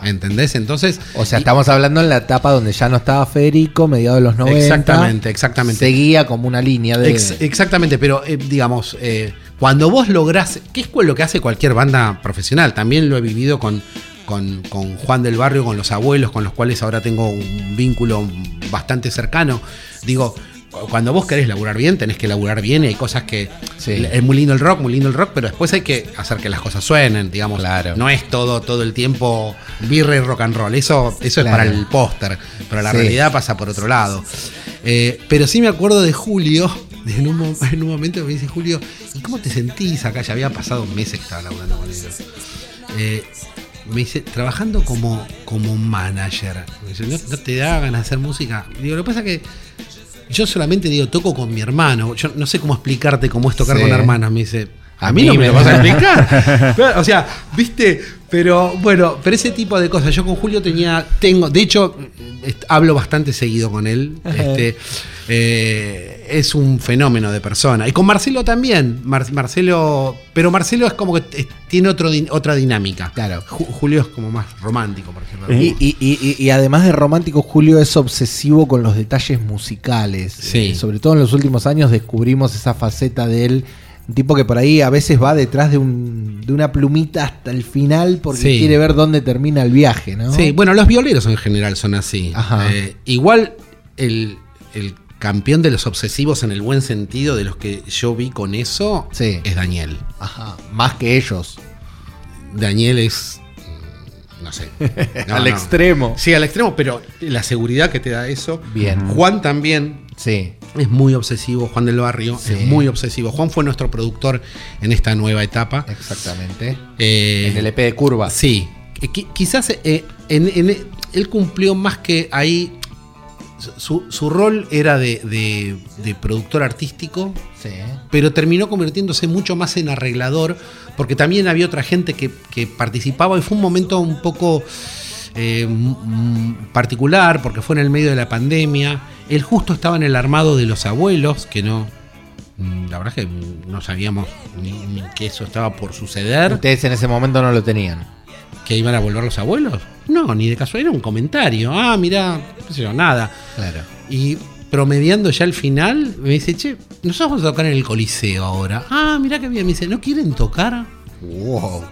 ¿Entendés? Entonces. O sea, estamos hablando en la etapa donde ya no estaba Federico, mediados de los 90. Exactamente, exactamente. Seguía como una línea de. exactamente, pero eh, digamos, eh, cuando vos lográs. ¿Qué es lo que hace cualquier banda profesional? También lo he vivido con, con, con, Juan del Barrio, con los abuelos, con los cuales ahora tengo un vínculo bastante cercano. Digo, cuando vos querés laburar bien, tenés que laburar bien y hay cosas que. Es muy lindo el rock, muy lindo el rock, pero después hay que hacer que las cosas suenen, digamos. Claro. No es todo, todo el tiempo birra y rock and roll. Eso, eso es para el póster, pero la realidad pasa por otro lado. Eh, pero sí me acuerdo de Julio, en un, en un momento me dice Julio, ¿y cómo te sentís acá? Ya había pasado meses que estaba laburando con ellos. Eh, me dice, trabajando como, como manager. Me dice, ¿no, te da ganas de hacer música? digo, lo que pasa es que yo solamente digo, toco con mi hermano. Yo no sé cómo explicarte cómo es tocar con hermanos. Me dice, a mí, no me, lo vas a <laughs> explicar. o sea, viste, pero bueno, pero ese tipo de cosas. Yo con Julio tenía, tengo, de hecho, hablo bastante seguido con él. Este, eh, es un fenómeno de persona. Y con Marcelo también. Marcelo, pero Marcelo es como que tiene otro, otra dinámica. Claro. Julio es como más romántico, por ejemplo. Y, además de romántico, Julio es obsesivo con los detalles musicales. Sí. sobre todo en los últimos años descubrimos esa faceta de él un tipo que por ahí a veces va detrás de, un, de una plumita hasta el final porque quiere ver dónde termina el viaje, ¿no? Sí, bueno, los violeros en general son así. Eh, igual el, campeón de los obsesivos en el buen sentido de los que yo vi con eso es Daniel. Ajá, más que ellos. Daniel es mm, no sé. <laughs> al extremo. Sí, al extremo, pero la seguridad que te da eso. Bien. Juan también. Sí. Es muy obsesivo, Juan del Barrio, es muy obsesivo. Juan fue nuestro productor en esta nueva etapa. Exactamente. Eh, en el EP de Curva. Sí. Eh, quizás eh, él cumplió más que ahí. Su, rol era de, productor artístico, sí. pero terminó convirtiéndose mucho más en arreglador, porque también había otra gente que, que participaba y fue un momento un poco eh, particular porque fue en el medio de la pandemia. Él justo estaba en el armado de los abuelos, que no. Mm, la verdad es que no sabíamos ni, que eso estaba por suceder. Ustedes en ese momento no lo tenían. ¿Que iban a volver los abuelos? No, ni de casualidad, era un comentario. Ah, mira, no sé yo, nada. Claro. Y promediando ya el final, me dice, che, nosotros vamos a tocar en el Coliseo ahora. Ah, mira qué bien. Me dice, ¿no quieren tocar? Wow.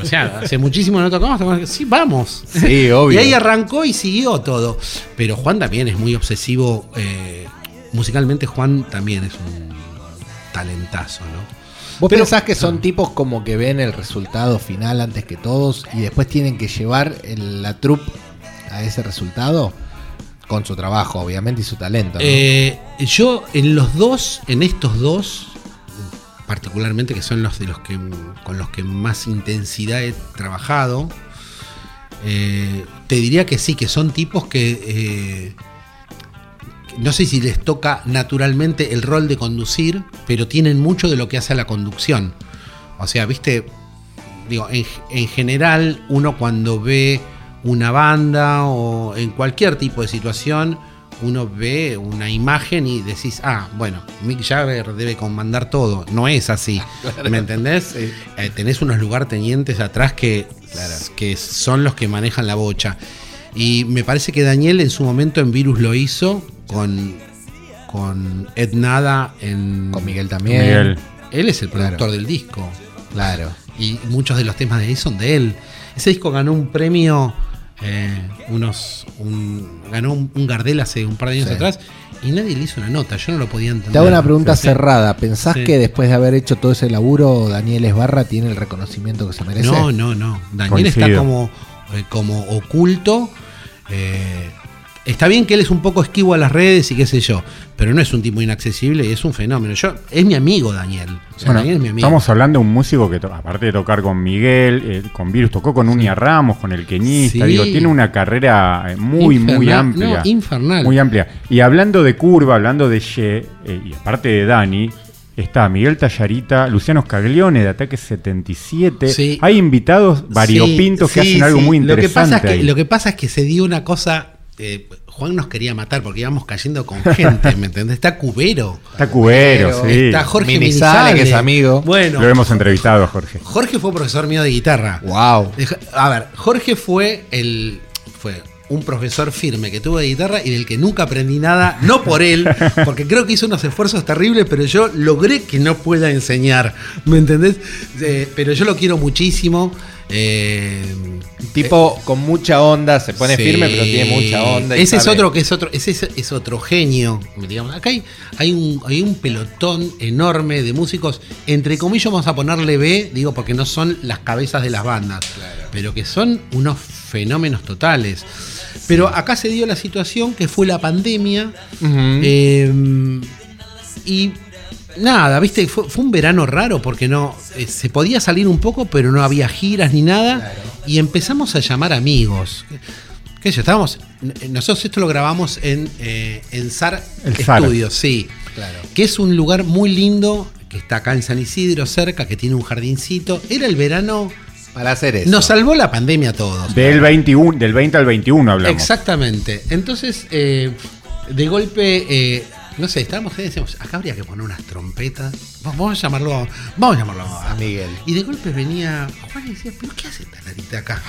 O sea, hace muchísimo no tocamos. Sí, vamos. Sí, obvio. Y ahí arrancó y siguió todo. Pero Juan también es muy obsesivo. Eh, musicalmente, Juan también es un talentazo, ¿no? ¿Vos pensás que son tipos como que ven el resultado final antes que todos y después tienen que llevar la troupe a ese resultado? Con su trabajo, obviamente, y su talento. Eh, yo en los dos, en estos dos, particularmente que son los de los que con los que más intensidad he trabajado. Eh, te diría que sí, que son tipos que eh, no sé si les toca naturalmente el rol de conducir, pero tienen mucho de lo que hace a la conducción. O sea, viste, digo, en general uno cuando ve una banda o en cualquier tipo de situación, uno ve una imagen y decís, ah, bueno, Mick Jagger debe comandar todo. No es así. <laughs> ¿Me entendés? Eh, tenés unos lugartenientes atrás que, que son los que manejan la bocha. Y me parece que Daniel en su momento en Virus lo hizo con, con Ed Nada en. Con Miguel también. Él es el productor del disco. Claro. Y muchos de los temas de ahí son de él. Ese disco ganó un premio eh, unos ganó un, Gardel hace un par de años atrás y nadie le hizo una nota, yo no lo podía entender. Te hago una pregunta cerrada, ¿pensás que después de haber hecho todo ese laburo Daniel Esbarra tiene el reconocimiento que se merece? No, no, no, Daniel está como, eh, como oculto. Eh, Está bien que él es un poco esquivo a las redes y qué sé yo, pero no es un tipo inaccesible y es un fenómeno. Yo, es mi amigo Daniel. O sea, Bueno, Daniel es mi amigo. estamos hablando de un músico que, aparte de tocar con Miguel, eh, con Virus, tocó con Unia Ramos, con el queñista. Sí. Digo, tiene una carrera eh, muy, muy Infernal, amplia. no, infernal. Muy amplia. Y hablando de curva, hablando de Ye, eh, y aparte de Dani, está Miguel Tallarita, Luciano Scaglione de Ataque 77. Sí. Hay invitados variopintos Sí, que sí, hacen algo sí. muy Lo que, interesante. pasa es que, ahí. lo que pasa es que se dio una cosa. Eh, Juan nos quería matar porque íbamos cayendo con <laughs> gente, ¿me entendés? Está Cubero. Está Cubero, sí. Está Jorge Minizale, Minizale, que es amigo. Bueno, Lo hemos entrevistado, Jorge. Jorge fue profesor mío de guitarra. Wow. A ver, Jorge fue el. fue un profesor firme que tuve de guitarra y del que nunca aprendí nada, no por él, <laughs> porque creo que hizo unos esfuerzos terribles, pero yo logré que no pueda enseñar, ¿me entendés? Eh, pero yo lo quiero muchísimo. Eh, Tipo con mucha onda, se pone Sí. firme, pero tiene mucha onda. Ese es otro que es otro, ese es, es otro genio. Digamos. Acá hay, hay, un, hay un pelotón enorme de músicos, entre comillas vamos a ponerle B, digo, porque no son las cabezas de las bandas, pero que son unos fenómenos totales. Pero acá se dio la situación que fue la pandemia. Eh, y nada, viste, fue, fue un verano raro porque no eh, se podía salir un poco, pero no había giras ni nada. Y empezamos a llamar amigos. ¿Qué sé yo? Estábamos. Nosotros esto lo grabamos en, eh, en SAR El. Studios, sí. Claro. Que es un lugar muy lindo, que está acá en San Isidro, cerca, que tiene un jardincito. Era el verano. Para hacer eso. Nos salvó la pandemia a todos. Del 21, del 20 al 21 hablamos. Exactamente. Entonces, eh, de golpe, eh, no sé, estábamos ahí y decíamos, acá habría que poner unas trompetas. Vamos a llamarlo, vamos a llamarlo a, Miguel. Y de golpe venía Juan y decía, ¿pero qué hace esta acá?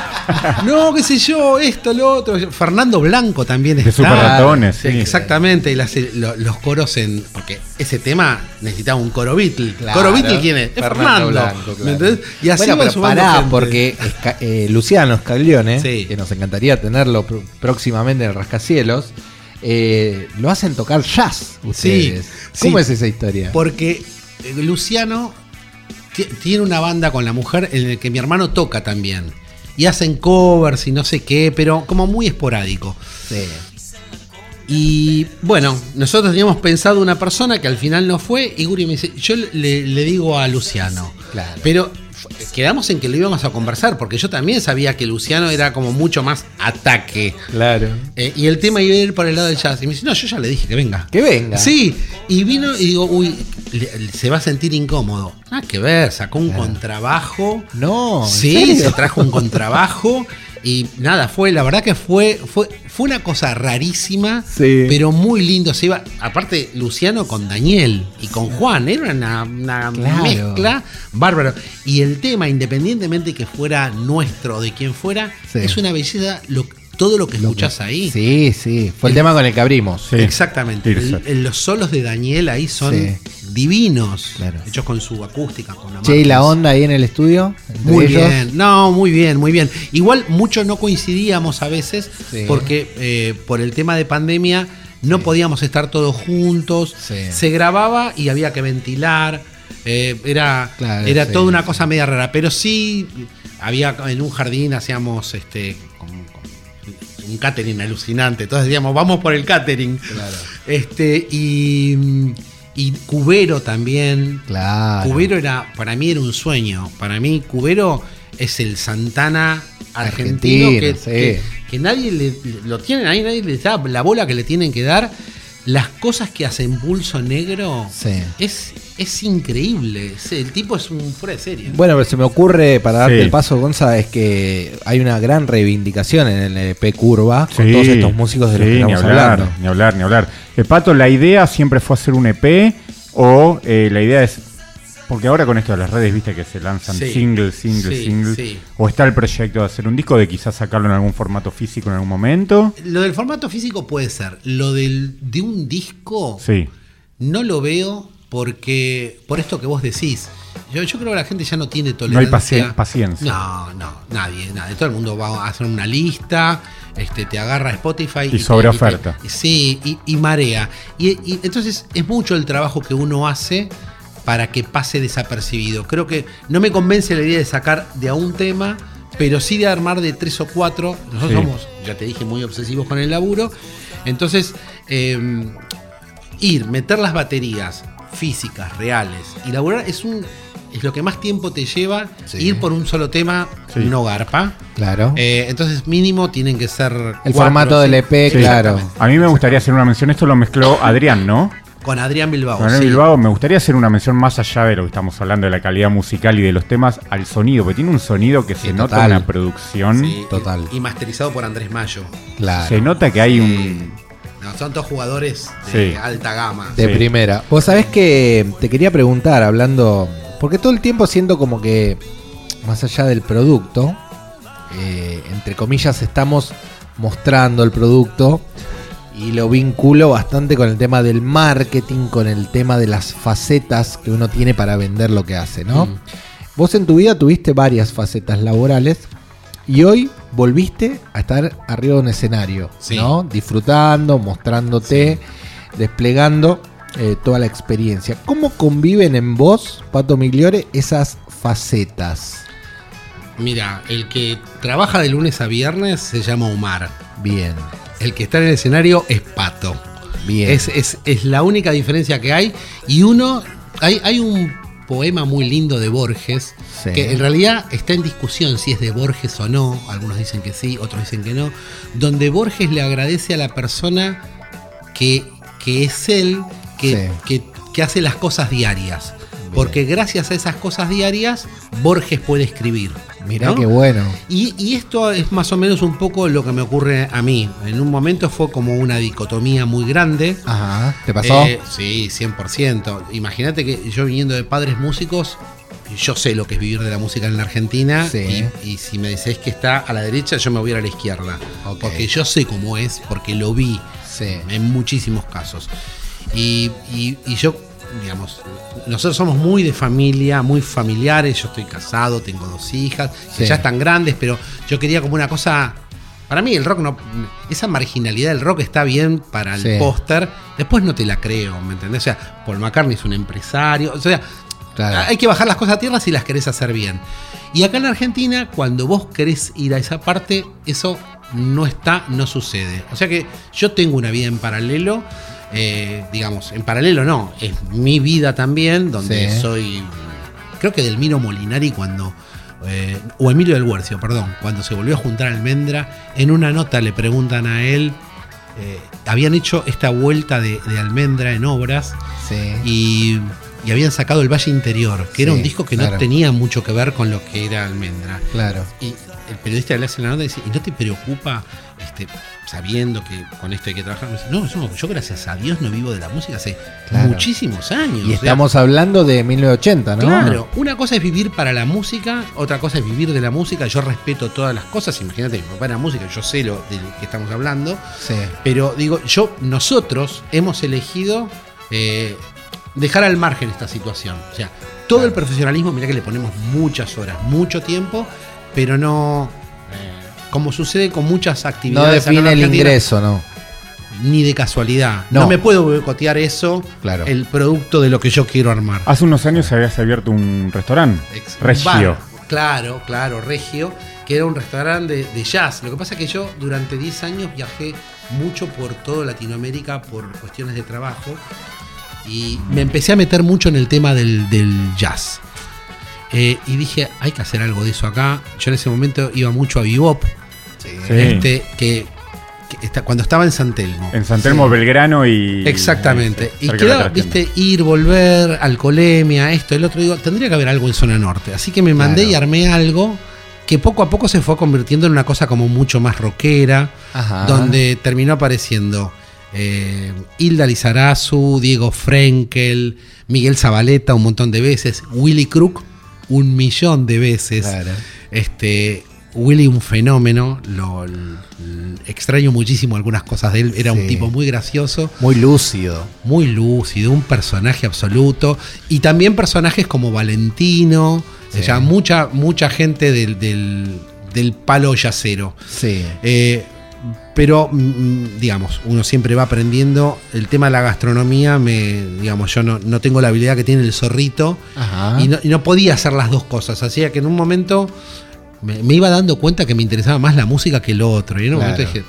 <laughs> no, qué sé yo, esto, lo otro. Fernando Blanco también De está. Super Ratones, sí. Exactamente, y las- lo- los coros en. Porque ese tema necesitaba un coro Beatle. Claro. ¿Coro Beatle quién es? Fernando. Blanco, ¿me claro. entendés? Y así bueno, pero pará, gente. porque eh, Luciano Scaglione, Sí. que nos encantaría tenerlo pr- próximamente en el Rascacielos, eh, lo hacen tocar jazz ustedes. Sí, ¿Cómo sí. es esa historia? Porque eh, Luciano ti- tiene una banda con la mujer en la que mi hermano toca también. Y hacen covers y no sé qué, pero como muy esporádico. Sí. Y bueno, nosotros teníamos pensado una persona que al final no fue. Y Guri me dice: Yo le, le digo a Luciano. Claro. Pero quedamos en que lo íbamos a conversar, porque yo también sabía que Luciano era como mucho más ataque. Claro. Eh, y el tema iba a ir por el lado del jazz. Y me dice: No, yo ya le dije que venga. Que venga. Sí, y vino y digo, uy, le- se va a sentir incómodo. Nada que ver, sacó un contrabajo. No, ¿en Sí, se trajo un contrabajo. <laughs> Y nada, fue, la verdad que fue, fue, fue una cosa rarísima, Sí. pero muy lindo. Se iba, aparte, Luciano con Daniel y con Juan, era una, una Claro. mezcla bárbaro. Y el tema, independientemente que fuera nuestro o de quien fuera, Sí. es una belleza lo- todo lo que escuchás ahí. Sí, sí. Fue el tema con el que abrimos. Sí. Exactamente. Tirsa. El- el- los solos de Daniel ahí son Sí. divinos. Claro. Hechos con su acústica, con la Che, ¿y la onda ahí en el estudio? Muy ellos? bien, no, muy bien, muy bien. Igual mucho no coincidíamos a veces Sí. porque eh, por el tema de pandemia no podíamos estar todos juntos. Sí. Se grababa y había que ventilar. eh, era Claro, era sí, toda una sí. cosa media rara. Pero sí, había en un jardín hacíamos este con un catering alucinante. Entonces decíamos, vamos por el catering. Claro. Este, y, y Cubero también. Claro. Cubero era, para mí era un sueño. Para mí, Cubero es el Santana argentino, Argentino, que, sí. que- que nadie le, lo tienen ahí, nadie le da la bola que le tienen que dar. Las cosas que hace en Pulso Negro Sí. es, es increíble. El tipo es un fuera de serie. Bueno, pero se me ocurre, para darte Sí. el paso, Gonza, es que hay una gran reivindicación en el EP Curva con Sí, todos estos músicos de los que ni estamos hablar, hablando. Ni hablar, ni hablar. Eh, Pato, ¿la idea siempre fue hacer un EP o eh, la idea es... Porque ahora con esto de las redes, viste que se lanzan Sí, singles, singles, sí, singles. sí. ¿O está el proyecto de hacer un disco, de quizás sacarlo en algún formato físico en algún momento? Lo del formato físico puede ser. Lo del, de un disco Sí. no lo veo porque por esto que vos decís. Yo, yo creo que la gente ya no tiene No hay tolerancia. paci- paciencia. No, no, nadie, nadie. Todo el mundo va a hacer una lista, este, te agarra Spotify Y te- sobre te- oferta. sí, y, y marea. Y, y entonces es mucho el trabajo que uno hace para que pase desapercibido. Creo que no me convence la idea de sacar de a un tema, pero sí de armar de tres o cuatro. Nosotros somos, ya te dije, muy obsesivos con el laburo. Entonces, em, ir, meter las baterías físicas, reales, y laburar es un es lo que más tiempo te lleva ir por un solo tema, no garpa. Claro. Eh, entonces, mínimo tienen que ser. El formato del EP, claro. A mí me gustaría hacer una mención. Esto lo mezcló Adrián, ¿no? Con Adrián Bilbao. Con Adrián Bilbao, me gustaría hacer una mención más allá de lo que estamos hablando, de la calidad musical y de los temas, al sonido, porque tiene un sonido que se nota en la producción. total. Y, masterizado por Andrés Mayo. Claro. Se nota que hay un. No, son todos jugadores de alta gama. De primera. Vos sabés que te quería preguntar, hablando porque todo el tiempo siento como que, más allá del producto, eh, entre comillas, estamos mostrando el producto y lo vinculo bastante con el tema del marketing, con el tema de las facetas que uno tiene para vender lo que hace, ¿no? Mm. Vos en tu vida tuviste varias facetas laborales y hoy volviste a estar arriba de un escenario, ¿no? Disfrutando, mostrándote, desplegando. Eh, toda la experiencia. ¿Cómo conviven en vos, Pato Migliore, esas facetas? Mira, el que trabaja de lunes a viernes se llama Omar. Bien. El que está en el escenario es Pato. Bien. Es, la única diferencia que hay. Y uno, hay, hay un poema muy lindo de Borges, que en realidad está en discusión si es de Borges o no, algunos dicen que sí, otros dicen que no, donde Borges le agradece a la persona que, que es él que, hace las cosas diarias. Porque gracias a esas cosas diarias, Borges puede escribir. Mirá qué bueno. Y, esto es más o menos un poco lo que me ocurre a mí. En un momento fue como una dicotomía muy grande. Ajá. ¿Te pasó? Eh, sí, 100%. Imagínate que yo viniendo de padres músicos, yo sé lo que es vivir de la música en la Argentina. Y, si me decís que está a la derecha, yo me voy a, ir a la izquierda. Porque yo sé cómo es, porque lo vi en muchísimos casos. Y, yo, digamos, nosotros somos muy de familia, muy familiares. Yo estoy casado, tengo dos hijas, que ya están grandes, pero yo quería como una cosa. Para mí el rock no. Esa marginalidad del rock está bien para el póster. Después no te la creo, ¿me entendés? O sea, Paul McCartney es un empresario. O sea, hay que bajar las cosas a tierra si las querés hacer bien. Y acá en Argentina, cuando vos querés ir a esa parte, eso no está, no sucede. O sea que yo tengo una vida en paralelo eh, digamos, en paralelo no, es mi vida también, donde soy, creo que Delmiro Molinari cuando, eh, o Emilio del Huercio, perdón, cuando se volvió a juntar Almendra, en una nota le preguntan a él, eh, habían hecho esta vuelta de, Almendra en obras y, habían sacado El Valle Interior, que era un disco que no tenía mucho que ver con lo que era Almendra. Claro. Y el periodista le hace la nota y dice, ¿y no te preocupa este, sabiendo que con esto hay que trabajar. No, yo gracias a Dios no vivo de la música hace muchísimos años. Y estamos hablando de 1980, ¿no? Claro, una cosa es vivir para la música, otra cosa es vivir de la música. Yo respeto todas las cosas. Imagínate, mi papá era música, yo sé lo de que estamos hablando. Pero digo, yo, nosotros hemos elegido eh, dejar al margen esta situación. O sea, todo el profesionalismo, mira que le ponemos muchas horas, mucho tiempo, pero no como sucede con muchas actividades. No define el ingreso, ¿no? Ni de casualidad. No, me puedo boicotear eso, claro. el producto de lo que yo quiero armar. Hace unos años habías abierto un restaurante, Regio. claro, claro, Regio, que era un restaurante de, jazz. Lo que pasa es que yo durante 10 años viajé mucho por toda Latinoamérica por cuestiones de trabajo y me empecé a meter mucho en el tema del, del jazz. Eh, y dije, hay que hacer algo de eso acá. Yo en ese momento iba mucho a Bebop. Este, que, cuando estaba en San Telmo. En San Telmo, Belgrano y. Exactamente. y quedaba, viste, ir, volver, alcoholemia, esto, el otro. Digo, tendría que haber algo en zona norte. Así que me mandé y armé algo que poco a poco se fue convirtiendo en una cosa como mucho más rockera. Donde terminó apareciendo eh, Hilda Lizarazu, Diego Frenkel, Miguel Zabaleta un montón de veces, Willy Crook un millón de veces. Este, Willy un fenómeno, lo, extraño muchísimo algunas cosas de él, era un tipo muy gracioso. Muy lúcido. Muy lúcido, un personaje absoluto. Y también personajes como Valentino, mucha, mucha gente del, del, palo yacero. Sí. Eh, pero, mm, mm, digamos, uno siempre va aprendiendo. El tema de la gastronomía, me, digamos, yo no, tengo la habilidad que tiene el zorrito y no, podía hacer las dos cosas. Hacía que en un momento me, me iba dando cuenta que me interesaba más la música que lo otro. Y en un Claro. momento dije,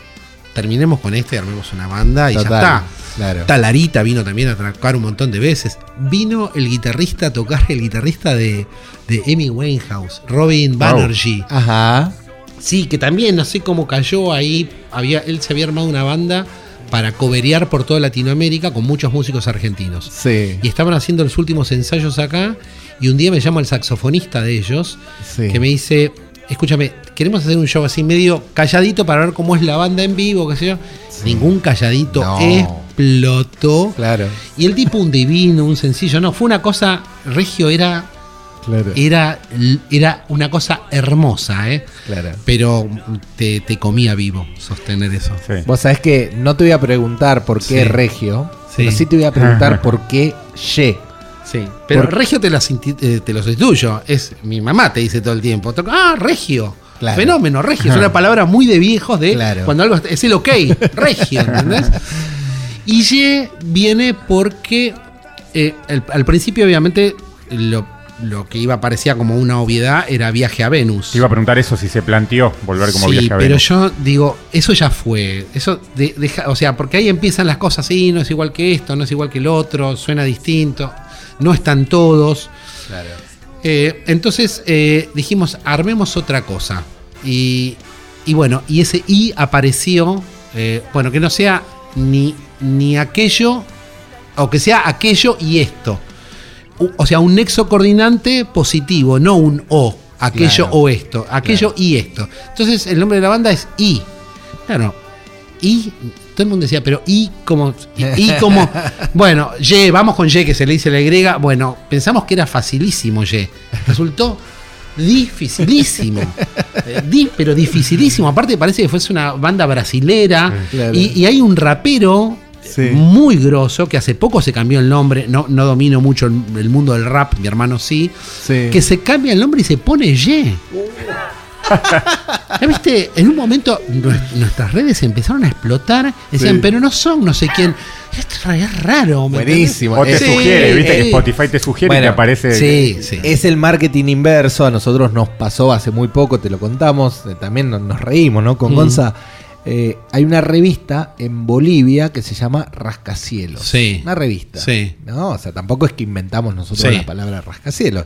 terminemos con este, armemos una banda y ya está. claro. Talarita vino también a tocar un montón de veces. Vino el guitarrista a tocar, el guitarrista de, de Amy Winehouse, Robin. Banerjee. Ajá. Sí, que también no sé cómo cayó ahí. Había, él se había armado una banda para coberear por toda Latinoamérica con muchos músicos argentinos. Sí. Y estaban haciendo los últimos ensayos acá. Y un día me llama el saxofonista de ellos, Sí. que me dice: Escúchame, queremos hacer un show así medio calladito para ver cómo es la banda en vivo, qué sé yo. Ningún calladito No. explotó. Claro. Y el tipo, un divino, un sencillo. No, fue una cosa. Regio era. Claro. Era, era una cosa hermosa, ¿eh? Claro. Pero te, te comía vivo sostener eso. Sí. Vos sabés que no te voy a preguntar por qué Sí. regio, Sí. pero sí te voy a preguntar <laughs> por qué ye. Sí. Pero Por- Regio te, las eh, te lo sustituyo. Es, mi mamá te dice todo el tiempo. Ah, Regio. Claro. Fenómeno, Regio. Es una palabra muy de viejos de Claro. cuando algo es el ok. Regio, ¿entendés? <laughs> Y Ye viene porque eh, el- al principio, obviamente, lo, lo que iba parecía como una obviedad era viaje a Venus. Te iba a preguntar eso, si se planteó volver como sí, viaje a pero Venus. yo digo, eso ya fue. Eso de- deja, o sea, porque ahí empiezan las cosas, sí, no es igual que esto, no es igual que el otro, suena distinto, no están todos. Claro. Eh, entonces eh, dijimos, armemos otra cosa. Y, y bueno, y ese I apareció, eh, bueno, que no sea ni, ni aquello, o que sea aquello y esto. O sea, un nexo coordinante positivo, no un O, aquello Claro. o esto, aquello y esto. Entonces el nombre de la banda es I. Claro, I, todo el mundo decía, pero I como, I como, <laughs> bueno, Y, vamos con Y que se le dice la Y, bueno, pensamos que era facilísimo Y, resultó dificilísimo, Eh, di- pero dificilísimo, aparte parece que fuese una banda brasilera Claro. y, y hay un rapero Sí. muy grosso que hace poco se cambió el nombre, no, no domino mucho el, el mundo del rap, mi hermano sí, Sí. que se cambia el nombre y se pone Y. ¿Ya viste? En un momento nues- nuestras redes empezaron a explotar. Decían, Sí. pero no son no sé quién. Esto es raro. ¿me Buenísimo. O te Sí, sugiere, viste que. Spotify te sugiere y Bueno, te aparece. Sí, sí. Es el marketing inverso, a nosotros nos pasó hace muy poco, te lo contamos, eh, también nos, reímos, ¿no? Con Mm. Eh, hay una revista en Bolivia que se llama Rascacielos. Sí. Una revista. Sí. ¿no? O sea, tampoco es que inventamos nosotros Sí. la palabra rascacielos.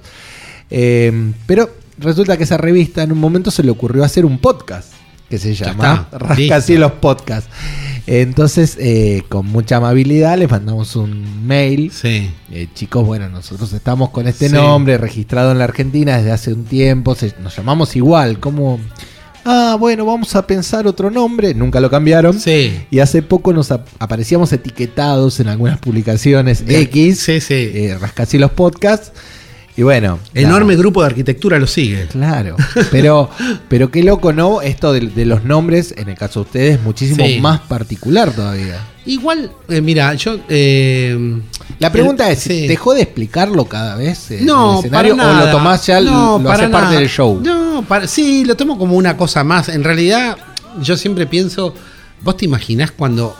Eh, pero resulta que esa revista en un momento se le ocurrió hacer un podcast que se llama está, Rascacielos Podcast. Entonces, eh, con mucha amabilidad, les mandamos un mail Sí. eh, chicos, bueno, nosotros estamos con este Sí. nombre registrado en la Argentina desde hace un tiempo, se- nos llamamos igual, como, ah, bueno, vamos a pensar otro nombre, nunca lo cambiaron. Sí. Y hace poco nos ap- aparecíamos etiquetados en algunas publicaciones X, Sí, sí. eh, Rascacielos Podcast, y bueno. Enorme grupo de arquitectura lo sigue. Claro, <laughs> pero, pero qué loco, ¿no? Esto de, de los nombres, en el caso de ustedes, muchísimo Sí. más particular todavía. Igual, eh, mira, yo. eh, La pregunta el- es, sí. ¿dejó de explicarlo cada vez No, el escenario para o lo tomás ya, No, lo haces parte nada. del show? No, para- sí, lo tomo como una cosa más. En realidad, yo siempre pienso, vos te imaginás cuando,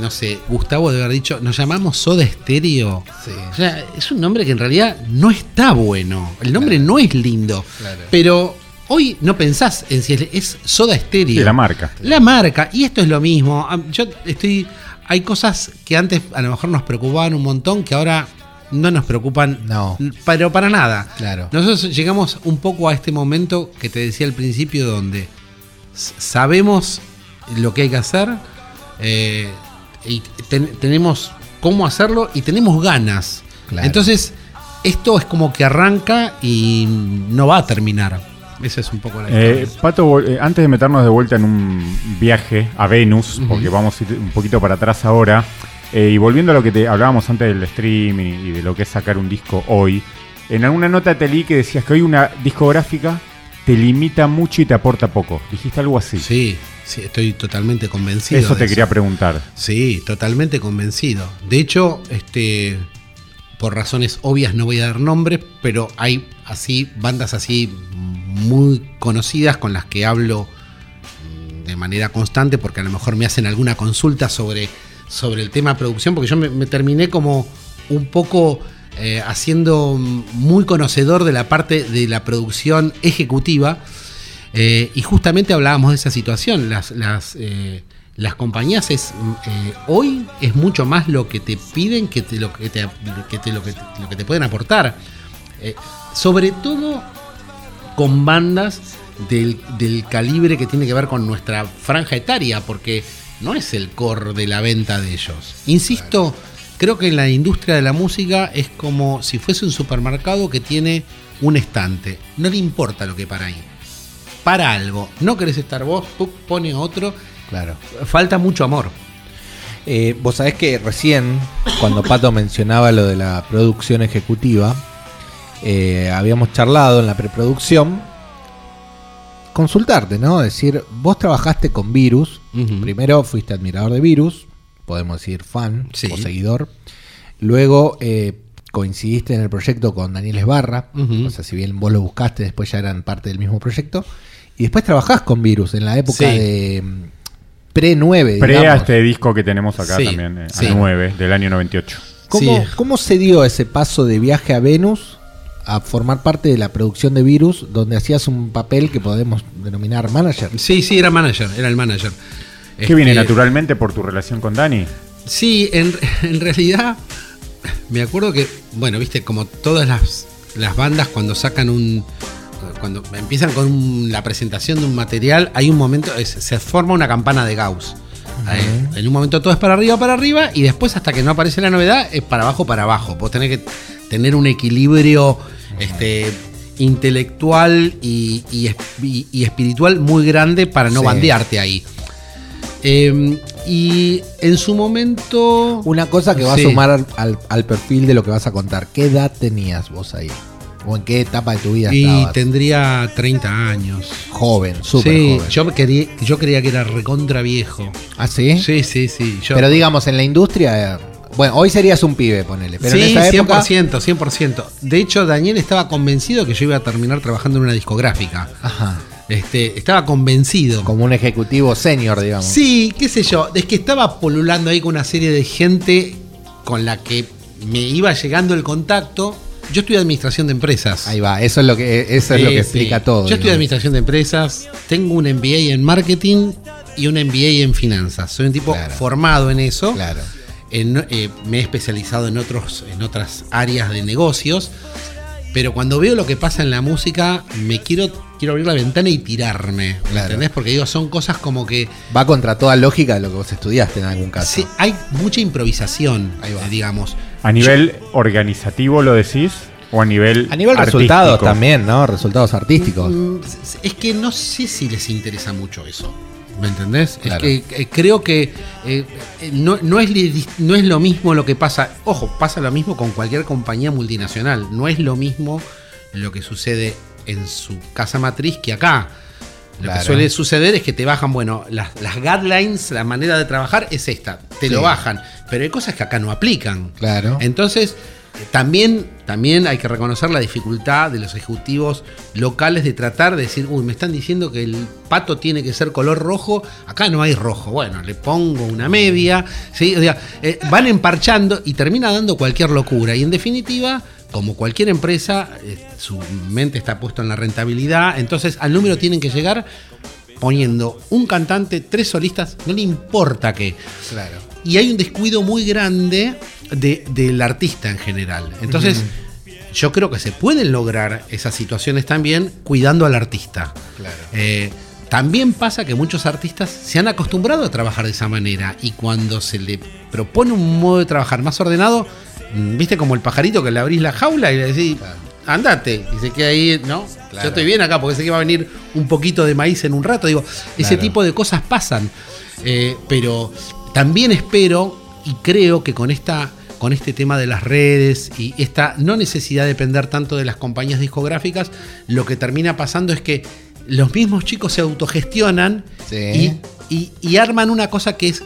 no sé, Gustavo debe haber dicho, nos llamamos Soda Stereo. Sí. O sea, es un nombre que en realidad no está bueno. El nombre no es lindo. Claro. Pero hoy no pensás en si es, es Soda Stereo. Sí, la marca. La marca, y esto es lo mismo. Am- Yo estoy. Hay cosas que antes a lo mejor nos preocupaban un montón que ahora no nos preocupan. No. Pero para nada. Claro. Nosotros llegamos un poco a este momento que te decía al principio, donde sabemos lo que hay que hacer eh, y ten- tenemos cómo hacerlo y tenemos ganas. Claro. Entonces, esto es como que arranca y no va a terminar. Esa es un poco la Eh, historia. Pato, eh, antes de meternos de vuelta en un viaje a Venus, porque vamos a ir un poquito para atrás ahora, eh, y volviendo a lo que te hablábamos antes del stream y, y de lo que es sacar un disco hoy, en alguna nota te leí que decías que hoy una discográfica te limita mucho y te aporta poco. Dijiste algo así. Sí, sí, estoy totalmente convencido. Eso te quería preguntar. Sí, totalmente convencido. De hecho, este, por razones obvias no voy a dar nombres, pero hay así bandas así muy conocidas con las que hablo de manera constante porque a lo mejor me hacen alguna consulta sobre, sobre el tema producción, porque yo me, terminé como un poco eh, haciendo muy conocedor de la parte de la producción ejecutiva. eh, y justamente hablábamos de esa situación. Las, las, eh, las compañías es hoy es mucho más lo que te piden que, te- lo, que te, lo, que, lo que te pueden aportar. Sobre todo con bandas del, del calibre que tiene que ver con nuestra franja etaria, porque no es el core de la venta de ellos. Insisto, creo que en la industria de la música es como si fuese un supermercado que tiene un estante. No le importa lo que para ahí. Para algo. No querés estar vos, pone otro. Claro. Falta mucho amor. Eh, vos sabés que recién, cuando Pato mencionaba lo de la producción ejecutiva, eh, habíamos charlado en la preproducción. Consultarte, ¿no? Decir, vos trabajaste con Virus. Primero fuiste admirador de Virus, podemos decir fan Sí. o seguidor. Luego eh, coincidiste en el proyecto con Daniel Esbarra. O sea, si bien vos lo buscaste, después ya eran parte del mismo proyecto. Y después trabajás con Virus en la época Sí. de mm, pre-9. Pre a este disco que tenemos acá Sí, también, eh, sí. al 9, del año 98. ¿Cómo, Sí. ¿Cómo se dio ese paso de viaje a Venus a formar parte de la producción de Virus, donde hacías un papel que podemos denominar manager? Sí, sí, era manager, era el manager. ¿Qué viene Este, naturalmente por tu relación con Dani? Sí, en, <laughs> en realidad me acuerdo que, bueno, viste, como todas las, las bandas cuando sacan un... Cuando empiezan con un- la presentación de un material, hay un momento, es- se forma una campana de Gauss. En un momento todo es para arriba, para arriba, y después hasta que no aparece la novedad es para abajo, para abajo. Vos tenés que tener un equilibrio este, intelectual y, y es- y- y espiritual muy grande para no Sí. bandearte ahí. Eh, y en su momento. Una cosa que va Sí. a sumar al, al- al perfil de lo que vas a contar. ¿Qué edad tenías vos ahí? ¿O en qué etapa de tu vida Y estabas? tendría 30 años. Joven, súper sí, joven. yo quería, yo creía que era recontra viejo. ¿Ah, sí? Sí, sí, sí. yo- Pero digamos, en la industria... eh, Bueno, hoy serías un pibe, ponele. Pero sí, en esa época... 100%, 100%. De hecho, Daniel estaba convencido que yo iba a terminar trabajando en una discográfica. Ajá. Este, estaba convencido. Como un ejecutivo senior, digamos. Sí, qué sé yo. Es que estaba polulando ahí con una serie de gente con la que me iba llegando el contacto. Yo estudié administración de empresas. Ahí va, eso es lo que, eso es lo que sí. explica todo. Yo estudié digamos. administración de empresas, tengo un MBA en marketing y un MBA en finanzas. Soy un tipo Claro. formado en eso. Claro. En- eh, me he especializado en, otros, en otras áreas de negocios. Pero cuando veo lo que pasa en la música, me quiero, quiero abrir la ventana y tirarme. ¿me Claro. ¿Entendés? Porque digo, son cosas como que Va contra toda lógica de lo que vos estudiaste en algún caso. sí, hay mucha improvisación, Ahí va. eh, digamos. ¿A nivel organizativo lo decís? ¿O a nivel A nivel artístico? resultados también, ¿no? Resultados artísticos. Mm, Es que no sé si les interesa mucho eso. ¿Me entendés? Claro. Es que eh, creo que eh, eh, no, no es, no es lo mismo lo que pasa. Ojo, pasa lo mismo con cualquier compañía multinacional. No es lo mismo lo que sucede en su casa matriz que acá. Lo Claro. que suele suceder es que te bajan, bueno, las, las guidelines, la manera de trabajar es esta, te Sí. lo bajan, pero hay cosas que acá no aplican. Claro. Entonces, también, también hay que reconocer la dificultad de los ejecutivos locales de tratar de decir, uy, me están diciendo que el pato tiene que ser color rojo, acá no hay rojo, bueno, le pongo una media, ¿sí? O sea, eh, van emparchando y termina dando cualquier locura. Y en definitiva, como cualquier empresa, eh, su mente está puesta en la rentabilidad, entonces al número tienen que llegar poniendo un cantante, tres solistas, no le importa qué. Claro. Y hay un descuido muy grande de- del artista en general. Entonces, yo creo que se pueden lograr esas situaciones también cuidando al artista. Claro. Eh, también pasa que muchos artistas se han acostumbrado a trabajar de esa manera y cuando se le propone un modo de trabajar más ordenado, mm, viste como el pajarito que le abrís la jaula y le decís, Claro. andate, y se queda ahí, ¿no? Claro. Yo estoy bien acá porque sé que va a venir un poquito de maíz en un rato. Digo, ese tipo de cosas pasan. Eh, pero también espero y creo que con esta con este tema de las redes y esta no necesidad de depender tanto de las compañías discográficas, lo que termina pasando es que los mismos chicos se autogestionan Sí. y, y- y arman una cosa que es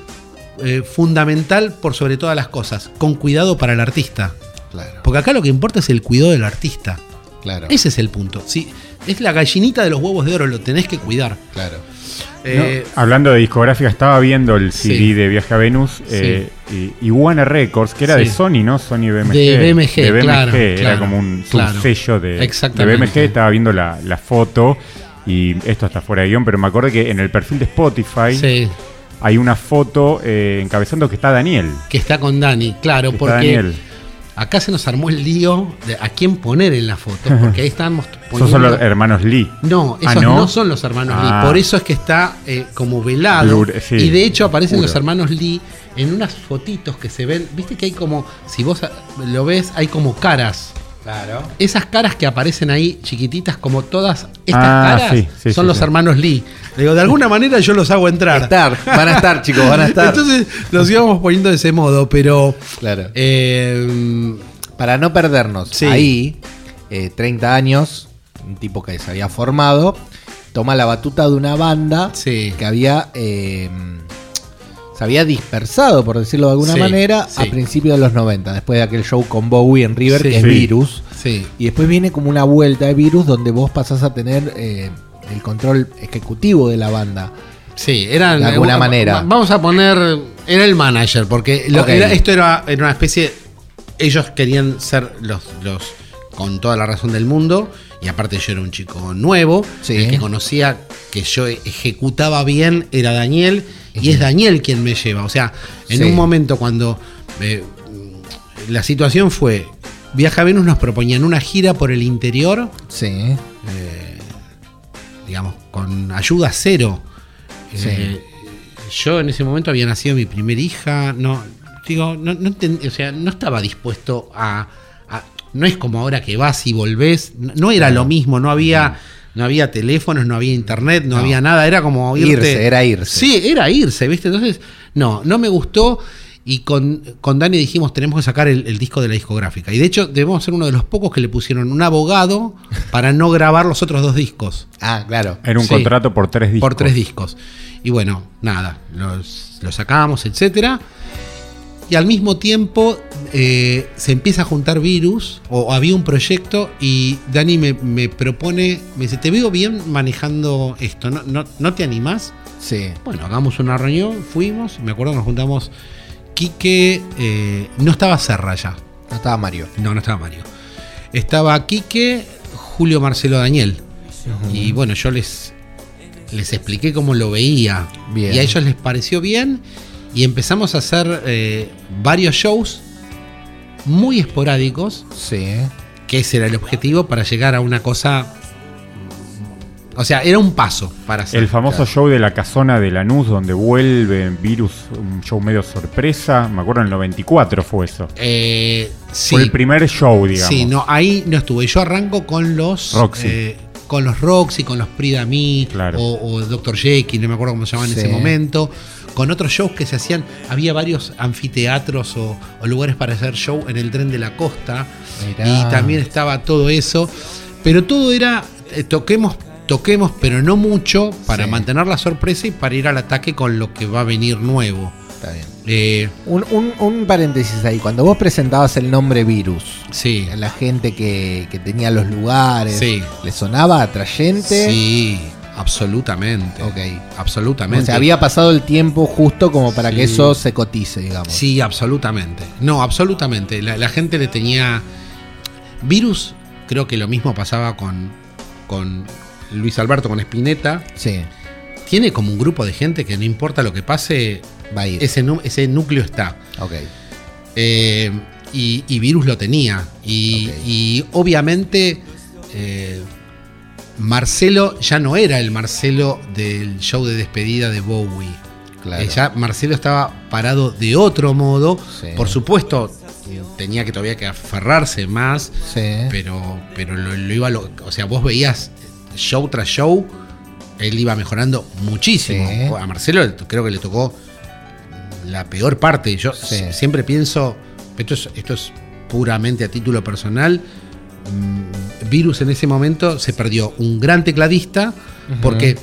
eh, fundamental por sobre todas las cosas, con cuidado para el artista. Claro. Porque acá lo que importa es el cuidado del artista. Claro. Ese es el punto. Si, es la gallinita de los huevos de oro, lo tenés que cuidar. Claro. Eh, hablando de discográfica, estaba viendo el CD de Viaje a Venus eh, y, Warner Records, que era de Sony, ¿no? Sony BMG. De BMG, claro, era como un sello de, de, BMG. Estaba viendo la, foto y esto está fuera de guion, pero me acuerdo que en el perfil de Spotify hay una foto eh, encabezando que está Daniel. Que está con Dani, claro, porque. Acá se nos armó el lío de a quién poner en la foto, porque ahí estamos poniendo... son los hermanos Lee. No, ah, esos no? son los hermanos Lee, ah. por eso es que está eh, como velado. y de hecho aparecen los hermanos Lee en unas fotitos que se ven, viste que hay como, si vos lo ves, hay como caras Claro. Esas caras que aparecen ahí, chiquititas, como todas estas ah, caras, son los hermanos Lee. Digo, de alguna manera yo los hago entrar. Estar, van a estar, chicos, van a estar. Entonces los íbamos poniendo de ese modo, pero. Claro. Eh, Para no perdernos, ahí, 30 eh, años, un tipo que se había formado, toma la batuta de una banda que había. Eh, se había dispersado, por decirlo de alguna manera, a principios de los 90, después de aquel show con Bowie en River, que es Virus. Y después viene como una vuelta de Virus donde vos pasás a tener eh, el control ejecutivo de la banda. Sí, era de alguna manera. Vamos a poner. Era el manager, porque esto era, una especie. Ellos querían ser los, los. con toda la razón del mundo. Y aparte yo era un chico nuevo. El que conocía que yo ejecutaba bien era Daniel y es Daniel quien me lleva. O sea, en un momento cuando eh, la situación fue, Viaja Venus nos proponían una gira por el interior. Sí. Eh, digamos, con ayuda cero. Eh, yo en ese momento había nacido mi primera hija. No, digo, no, o sea, no estaba dispuesto a, No es como ahora que vas y volvés. No, era lo mismo, no había no había teléfonos, no había internet, no, había nada, era como irse. Era irse. Sí, era irse, ¿viste? Entonces, no, no me gustó. Y con, con Dani dijimos, tenemos que sacar el, disco de la discográfica. Y de hecho, debemos ser uno de los pocos que le pusieron un abogado para no grabar los otros dos discos. Ah, claro. Era un contrato por tres discos. Por tres discos. Y bueno, nada, los, los sacamos, etcétera y al mismo tiempo eh, se empieza a juntar virus, o había un proyecto, y Dani me, propone, me dice, te veo bien manejando esto, ¿no, no, te animás? Sí. Bueno, hagamos una reunión, fuimos, me acuerdo que nos juntamos, Quique, eh, no estaba Serra ya. No estaba Mario. No, no estaba Mario. Estaba Quique, Julio Marcelo Daniel. Y bueno, yo les, les expliqué cómo lo veía. Bien. Y a ellos les pareció bien y empezamos a hacer eh, varios shows muy esporádicos. Sí. Que ese era el objetivo para llegar a una cosa. O sea, era un paso para hacer. El famoso show de la casona de Lanús, donde vuelve Virus, un show medio sorpresa. Me acuerdo en el 94 fue eso. Eh, fue el primer show, digamos. Sí, no, ahí no estuve. Yo arranco con los. Roxy. Eh, con los Roxy, con los Prida Me, claro. o, o Dr. Jekyll, no me acuerdo cómo se llamaban en ese momento con otros shows que se hacían. Había varios anfiteatros o, lugares para hacer show en el tren de la costa. Y también estaba todo eso. Pero todo era, eh, toquemos, toquemos, pero no mucho, para mantener la sorpresa y para ir al ataque con lo que va a venir nuevo. Está bien. Eh, un, paréntesis ahí, cuando vos presentabas el nombre Virus, sí. la gente que, que tenía los lugares, ¿le sonaba atrayente? Sí. Absolutamente. Ok. Absolutamente. O sea, había pasado el tiempo justo como para que eso se cotice, digamos. Sí, absolutamente. No, absolutamente. La, gente le tenía. Virus, creo que lo mismo pasaba con, con Luis Alberto, con Spinetta. Sí. Tiene como un grupo de gente que no importa lo que pase, Va a ir. Ese, ese núcleo está. Ok. Eh, y, Virus lo tenía. Y, obviamente. Eh, Marcelo ya no era el Marcelo del show de despedida de Bowie. Claro. ya Marcelo estaba parado de otro modo. Por supuesto, tenía que todavía que aferrarse más. Pero, pero lo, iba. o sea, vos veías show tras show. Él iba mejorando muchísimo. A Marcelo creo que le tocó la peor parte. Yo siempre pienso. Esto esto es puramente a título personal Mm, Virus en ese momento se perdió un gran tecladista porque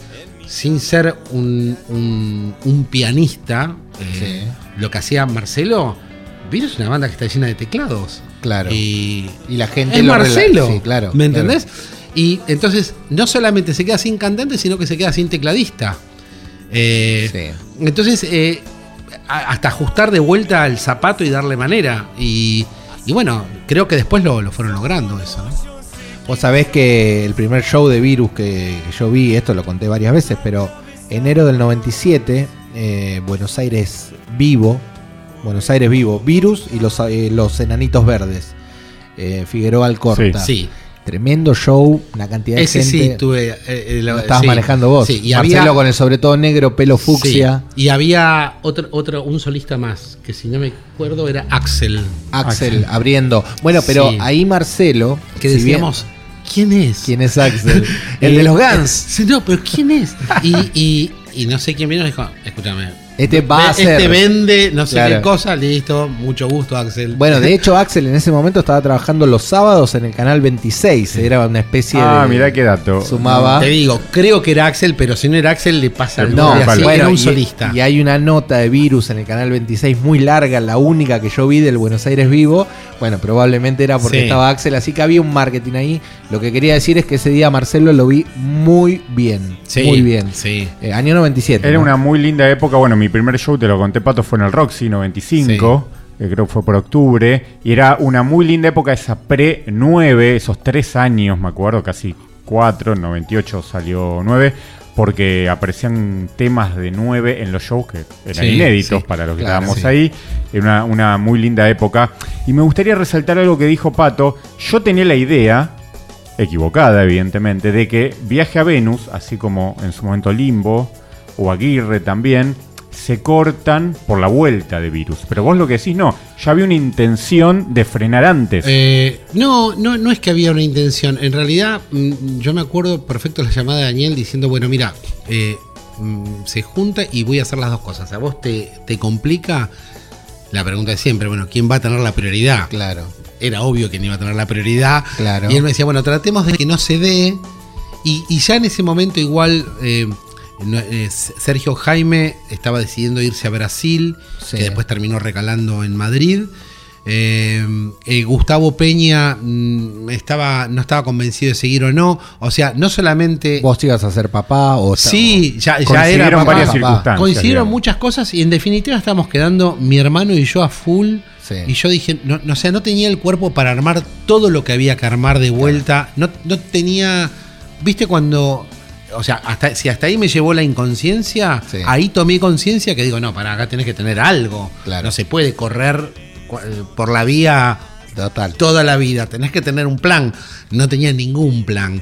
sin ser un, pianista, eh, lo que hacía Marcelo, Virus es una banda que está llena de teclados. Claro. Y, la gente... Es Marcelo. claro. ¿Me entendés? Y entonces no solamente se queda sin cantante, sino que se queda sin tecladista. Eh, entonces, eh, hasta ajustar de vuelta el zapato y darle manera. Y, bueno, creo que después lo, fueron logrando eso, ¿no? Vos sabés que el primer show de Virus que, yo vi, esto lo conté varias veces, pero enero del 97, eh, Buenos Aires vivo, Buenos Aires vivo, Virus y los, los Enanitos Verdes, Figueroa Alcorta. sí. Tremendo show, una cantidad de gente. sí, tuve. Eh, eh, lo estabas manejando vos. Sí, y Marcelo con el sobre todo negro, pelo fucsia. y había otro, otro, un solista más, que si no me acuerdo era Axel. Axel, abriendo. Bueno, pero ahí Marcelo. Que decíamos. ¿Quién es? ¿Quién es Axel? <laughs> el de los Guns. No, pero ¿quién es? <laughs> y, y, y no sé quién vino y dijo, escúchame, este va a este ser. Este vende no sé qué cosa, listo, mucho gusto, Axel. Bueno, de <laughs> hecho, Axel en ese momento estaba trabajando los sábados en el canal 26. Era una especie ah, de. Ah, mirá qué dato. Sumaba. Te digo, creo que era Axel, pero si no era Axel, le pasa el No, bueno, era un solista. Y, hay una nota de virus en el canal 26 muy larga, la única que yo vi del Buenos Aires Vivo. Bueno, probablemente era porque estaba Axel, así que había un marketing ahí. Lo que quería decir es que ese día Marcelo lo vi muy bien. muy bien. Sí. Eh, año 97. Era una muy linda época. Bueno, mi primer show te lo conté, Pato, fue en el Roxy 95. Que creo que fue por octubre. Y era una muy linda época, esa pre-9, esos tres años, me acuerdo, casi cuatro, en 98 salió 9 porque aparecían temas de 9 en los shows que eran inéditos para los que estábamos ahí. Era una, una, muy linda época. Y me gustaría resaltar algo que dijo Pato. Yo tenía la idea, equivocada evidentemente, de que Viaje a Venus, así como en su momento Limbo o Aguirre también, se cortan por la vuelta de virus. Pero vos lo que decís, no, ya había una intención de frenar antes. Eh, no, no, no es que había una intención. En realidad, mm, yo me acuerdo perfecto la llamada de Daniel diciendo, bueno, mira, eh, mm, se junta y voy a hacer las dos cosas. A vos te, te complica la pregunta de siempre, bueno, ¿quién va a tener la prioridad? Claro. Era obvio que no iba a tener la prioridad. Claro. Y él me decía, bueno, tratemos de que no se dé. Y, ya en ese momento igual eh, eh, Sergio Jaime estaba decidiendo irse a Brasil, que después terminó recalando en Madrid. Eh, eh, Gustavo Peña mm, estaba, no estaba convencido de seguir o no. O sea, no solamente. Vos ibas a ser papá o. Sí, ya, ya era. varias circunstancias. Coincidieron muchas cosas y en definitiva estábamos quedando mi hermano y yo a full. Y yo dije, no, no, no tenía el cuerpo para armar todo lo que había que armar de vuelta. No, no tenía. ¿Viste cuando o sea, hasta, si hasta ahí me llevó la inconsciencia, ahí tomé conciencia que digo, no, para acá tenés que tener algo. No se puede correr eh, por la vía Total. toda la vida, tenés que tener un plan. No tenía ningún plan.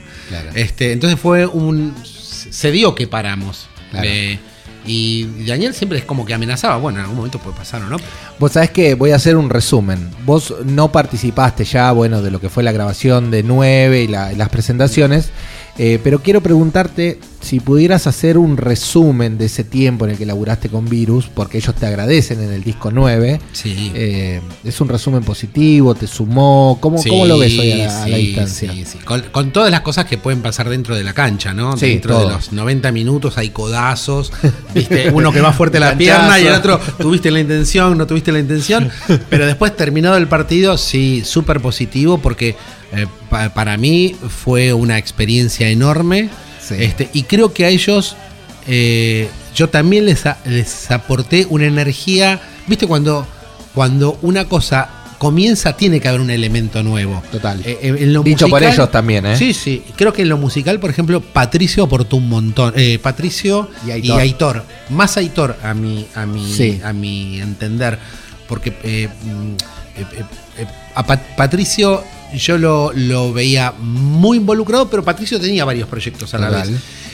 Este, entonces fue un. Se dio que paramos. Eh, y Daniel siempre es como que amenazaba, bueno, en algún momento puede pasar o no. Vos sabés que voy a hacer un resumen. Vos no participaste ya, bueno, de lo que fue la grabación de 9 y las presentaciones. Eh, pero quiero preguntarte si pudieras hacer un resumen de ese tiempo en el que laburaste con Virus, porque ellos te agradecen en el disco 9. Sí. Eh, ¿Es un resumen positivo? ¿Te sumó? ¿Cómo, ¿cómo lo ves hoy a la, distancia? Sí, sí. Con, todas las cosas que pueden pasar dentro de la cancha, ¿no? dentro de los 90 minutos hay codazos, <laughs> ¿viste? uno que va fuerte la pierna y el otro, tuviste la intención, no tuviste la intención. Pero después, terminado el partido, sí, súper positivo porque eh, para mí fue una experiencia enorme. Este, y creo que a ellos eh, yo también les, les aporté una energía. ¿Viste cuando, cuando una cosa comienza, tiene que haber un elemento nuevo. Total. Eh, Dicho por ellos también, ¿eh? Sí, sí. Creo que en lo musical, por ejemplo, Patricio aportó un montón. Patricio y Aitor. Más Aitor, a mi, a mi, a mi entender. Porque mm, a Patricio yo lo, lo, veía muy involucrado, pero Patricio tenía varios proyectos a la vez.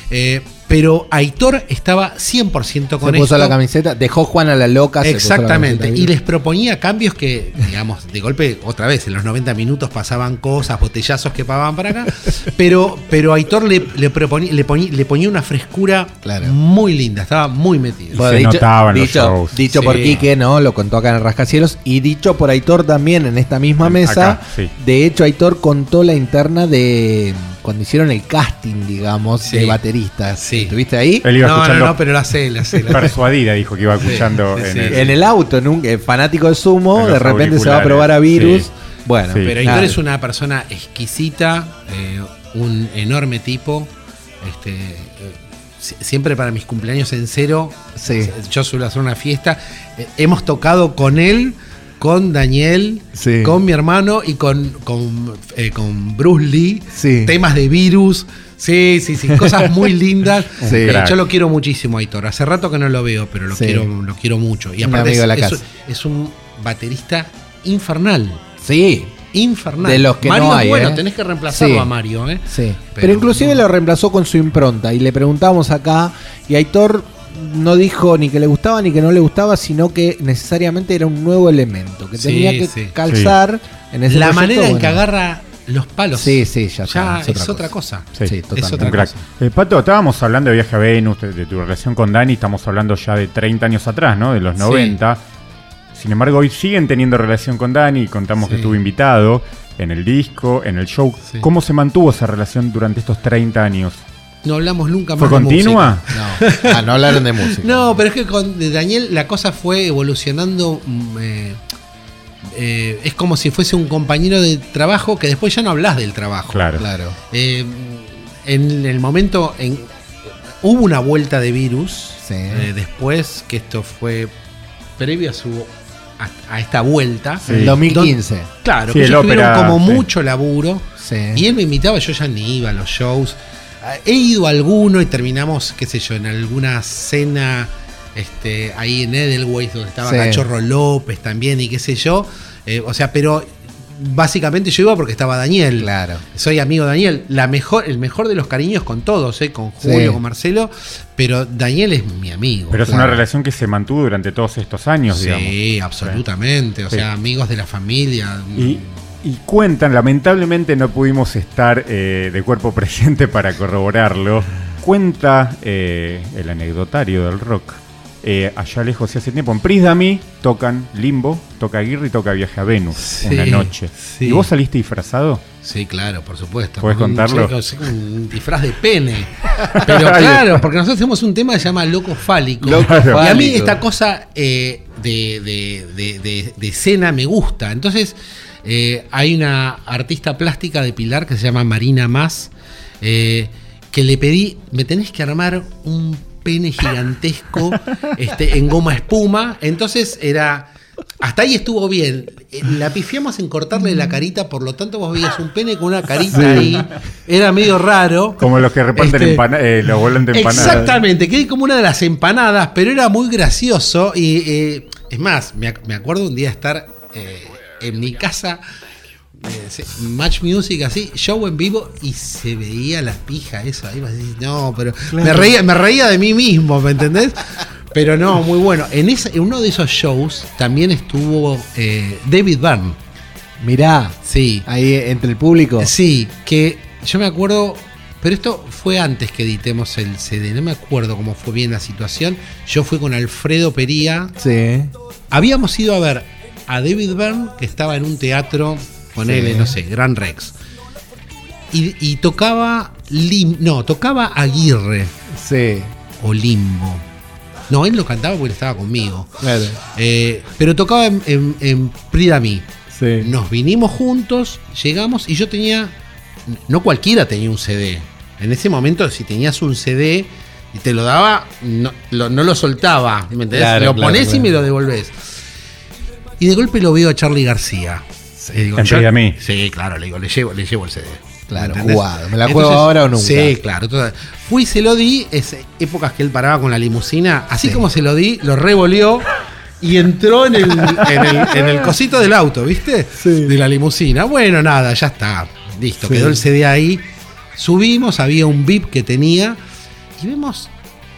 Eh, pero Aitor estaba 100% con se puso la camiseta, dejó Juan a la loca. Exactamente, y les proponía cambios que, digamos, de golpe, otra vez, en los 90 minutos pasaban cosas, botellazos que pagaban para acá, <laughs> pero, pero Aitor le, le, proponía, le, ponía, una frescura muy linda, estaba muy metido. se dicho, dicho, dicho por Quique, ¿no? Lo contó acá en el Rascacielos, y dicho por Aitor también en esta misma mesa. De hecho, Aitor contó la interna de cuando hicieron el casting, digamos, de bateristas. Sí. ¿Estuviste ahí? Él iba no, no, no, pero la sé, la sé. Persuadida dijo que iba escuchando en, el... en, el... auto, en un, eh, fanático de sumo, de repente se va a probar a virus. Bueno, pero Aitor es una persona exquisita, eh, un enorme tipo. Este, eh, si- siempre para mis cumpleaños en cero, Sí. yo suelo hacer una fiesta. Eh, hemos tocado con él, con Daniel, Sí. con mi hermano y con, con, eh, con Bruce Lee. Sí. Temas de virus. Sí, sí, sí, cosas muy <laughs> lindas. Sí. Eh. Yo lo quiero muchísimo, Aitor. Hace rato que no lo veo, pero lo, quiero, lo quiero mucho. Y aparte es, es- es un baterista infernal. Sí, Infernal. De los que Mario no hay, bueno, ¿eh? tenés que reemplazarlo a Mario, ¿eh? sí. Pero, Pero- inclusive lo reemplazó con su impronta y le preguntamos acá y Aitor no dijo ni que le gustaba ni que no le gustaba, sino que necesariamente era un nuevo elemento que Sí, tenía que sí. calzar en ese La proyecto, manera en bueno. que agarra los palos. Sí, sí, ya Ya está, es, otra, cosa. Sí, Sí, Es otra Un crack. cosa. Eh, Pato, estábamos hablando de viaje a Venus, de, de tu relación con Dani, estamos hablando ya de 30 años atrás, ¿no? De los Sí. 90. Sin embargo, hoy siguen teniendo relación con Dani, contamos que estuvo invitado en el disco, en el show. Sí. ¿Cómo se mantuvo esa relación durante estos 30 años? No hablamos nunca más ¿Fue de continua? música. No, ah, no hablaron de música. No, pero es que con Daniel la cosa fue evolucionando. mm, eh, eh, es como si fuese un compañero de trabajo que después ya no hablas del trabajo. Claro. Claro. Eh, en el momento en hubo una vuelta de virus Sí. eh, después que esto fue previo a su a, a esta vuelta Sí. En 2015. claro Sí, que el ellos tuvieron ópera, como sí. mucho laburo Sí. y él me invitaba yo ya ni iba a los shows he ido a alguno y terminamos qué sé yo en alguna cena este ahí en Edelweiss donde estaba Sí. Cachorro López también y qué sé yo Eh, o sea pero básicamente yo iba porque estaba Daniel Claro. soy amigo de Daniel, la mejor, el mejor de los cariños con todos, ¿eh? con Julio, Sí. con Marcelo, pero Daniel es mi amigo. Pero es una relación que se mantuvo durante todos estos años, digamos. sí, absolutamente, o Sí. sea, amigos de la familia. Y, y cuentan, lamentablemente no pudimos estar eh, de cuerpo <laughs> presente para corroborarlo. Cuenta eh, el anecdotario del rock. Eh, allá lejos y hace tiempo, en Prisdami tocan Limbo, toca Aguirre y toca Viaje a Venus Sí, una noche. sí. ¿Y vos saliste disfrazado? Sí, claro, por supuesto. ¿Puedes un contarlo? un disfraz de pene. <laughs> Pero claro, porque nosotros tenemos un tema que se llama Loco Fálico. Loco y a mí Fálico. esta cosa eh, de, de- de- de- de escena me gusta. Entonces, eh, hay una artista plástica de Pilar que se llama Marina Más, eh, que le pedí, me tenés que armar un pene gigantesco <laughs> este, en goma espuma. Entonces era... Hasta ahí estuvo bien. Eh, La pifiamos en cortarle la carita, por lo tanto vos veías un pene con una carita ahí. Era medio raro. Como los que reparten Este, empana- eh, los volantes de empanadas. Exactamente, quedé como una de las empanadas, pero era muy gracioso. Y eh, es más, me, ac- me acuerdo un día estar eh, en mi casa, eh, Match Music así, show en vivo, y se veía la pija eso ahí. vos decís, No, pero me, reía, me reía de mí mismo, ¿me entendés? Pero no, muy bueno. En, ese- en uno de esos shows también estuvo eh, David Byrne. Mirá, Sí. ahí entre el público. Sí, que yo me acuerdo, pero esto fue antes que editemos el CD, no me acuerdo cómo fue bien la situación. Yo fui con Alfredo Pería. Sí. Habíamos ido a ver a David Byrne, que estaba en un teatro, ponele, Sí. no sé, Gran Rex. Y, y tocaba Lim, no, tocaba Aguirre Sí. o Limbo. No, él lo cantaba porque estaba conmigo. Claro. Eh, pero tocaba en, en, en Pridami. Sí. Nos vinimos juntos, llegamos y yo tenía. No cualquiera tenía un CD. En ese momento, si tenías un CD y te lo daba, no lo, no lo soltaba. ¿Me entendés? Claro, lo claro, pones y me lo devolvés. Y de golpe lo veo a Charlie García. Y digo, En yo- Pide a mí. Sí, claro, le digo, le llevo, le llevo el CD. Claro, ¿Me entendés? jugado. ¿Me la juego ahora o nunca? Sí, claro. Fui y se lo di, es épocas que él paraba con la limusina. Así Sí. como se lo di, lo revolvió y entró en el, en el, en el cosito del auto, ¿viste? Sí. De la limusina. Bueno, nada, ya está. Listo, Sí. quedó el CD ahí. Subimos, había un VIP que tenía. Y vemos,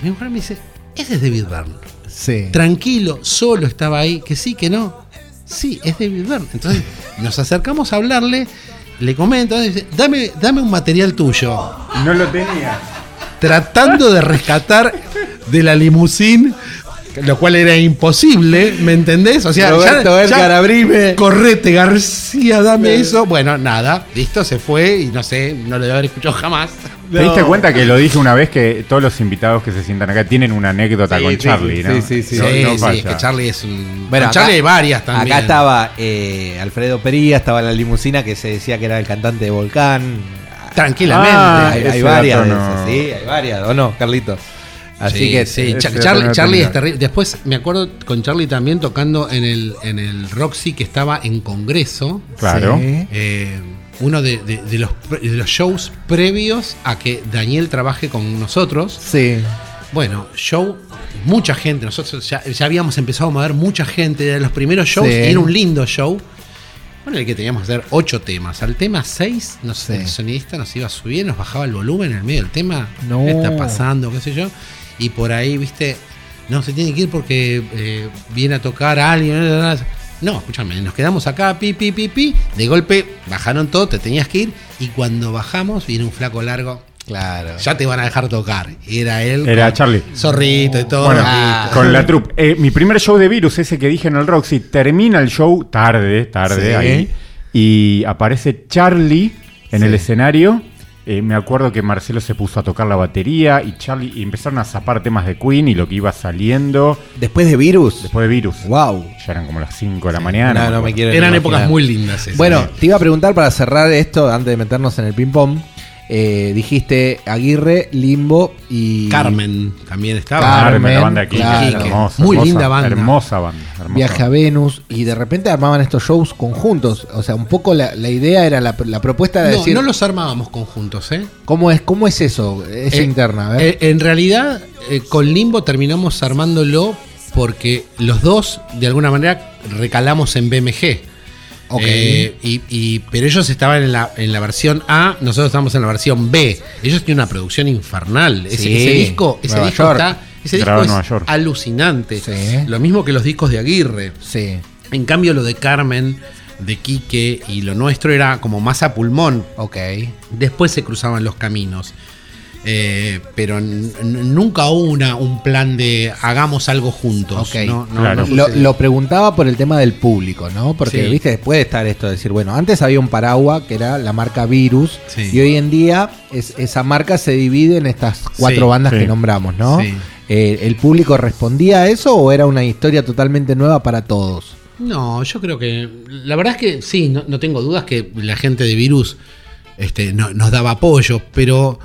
mi mujer me dice, ese es David Byrne. Sí. Tranquilo, solo estaba ahí, que sí, que no. Sí, es David Byrne. Entonces nos acercamos a hablarle, le comento, dice, dame, dame un material tuyo. No lo tenía. Tratando de rescatar de la limusín, lo cual era imposible, ¿me entendés? O sea, Roberto Edgar, abrime. Correte, García, dame eso. Bueno, nada, listo, se fue y no sé, no lo debe haber escuchado jamás. ¿Te diste cuenta que lo dije una vez que todos los invitados que se sientan acá tienen una anécdota Sí, con sí, Charlie, sí, ¿no? sí, sí, Sí, No- no sí, falla. es que Charlie es un. Bueno, con Charlie hay varias también. Acá estaba eh, Alfredo Pería, estaba la limusina que se decía que era el cantante de Volcán. Tranquilamente. Ah, hay, hay ese varias dato de no. esas, sí, hay varias, ¿o no, Carlitos? Así Sí, que sí, eh, ese Charlie, no Charlie tenía. es terrible. Después me acuerdo con Charlie también tocando en el, en el Roxy que estaba en Congreso. Claro. sí. Eh, uno de, de- de los, de los shows previos a que Daniel trabaje con nosotros. Sí. Bueno, show, mucha gente. Nosotros ya, ya habíamos empezado a mover mucha gente de los primeros shows. Sí. y era un lindo show. Bueno, el que teníamos que hacer ocho temas. Al tema 6, no sé, Sí. el sonidista nos iba a subir, nos bajaba el volumen en el medio del tema. No. ¿Qué está pasando? ¿Qué sé yo? Y por ahí, viste, no, se tiene que ir porque eh, viene a tocar a alguien. No, escúchame, nos quedamos acá, pi, pi, pi, pi. De golpe bajaron todo, te tenías que ir. Y cuando bajamos, viene un flaco largo. Claro. Ya te van a dejar tocar. Era él. Era con Charlie. Zorrito y todo. Bueno, Ah. con la troupe. Eh, mi primer show de virus, ese que dije en el Roxy, termina el show tarde, tarde Sí. ahí. Y aparece Charlie en Sí. el escenario. Eh, me acuerdo que Marcelo se puso a tocar la batería y Charlie y empezaron a zapar temas de Queen y lo que iba saliendo Después de Virus. después de virus. Wow. Ya eran como las 5 de la mañana. No, no me quiero Eran épocas muy lindas. esas. Bueno, te iba a preguntar para cerrar esto, antes de meternos en el ping-pong. Eh, dijiste Aguirre, Limbo y. Carmen también estaba. Carmen, la banda claro. Hermosa, Muy hermosa, linda banda. Hermosa banda. hermosa Viaje a. Venus y de repente armaban estos shows conjuntos. O sea, un poco la, la idea era la, la propuesta de No, decir no los armábamos conjuntos, ¿eh? ¿cómo, es, ¿cómo es eso? Esa Eh, interna, a ver. eh, en realidad, eh, con Limbo terminamos armándolo porque los dos, de alguna manera, recalamos en BMG. Ok. Eh, y, y- pero ellos estaban en la, en la versión A, nosotros estamos en la versión B. Ellos tienen una producción infernal. Ese, Sí, ese disco, ese Nueva disco York. está. Ese disco es York. alucinante. Sí. Lo mismo que los discos de Aguirre. sí. En cambio, lo de Carmen, de Quique y lo nuestro era como más a pulmón. Ok. Después se cruzaban los caminos. Eh, pero nunca hubo una, un plan de hagamos algo juntos. Ok. No, no, Claro. no Lo, preguntaba por el tema del público, ¿no? Porque, Sí. viste, puede estar esto de decir, bueno, antes había un paraguas que era la marca Virus Sí. y hoy en día es- esa marca se divide en estas cuatro Sí, bandas sí. que nombramos, ¿no? Sí. Eh, ¿El público respondía a eso o era una historia totalmente nueva para todos? No, yo creo que. La verdad es que sí, no, no tengo dudas que la gente de Virus este, no- nos daba apoyo, pero.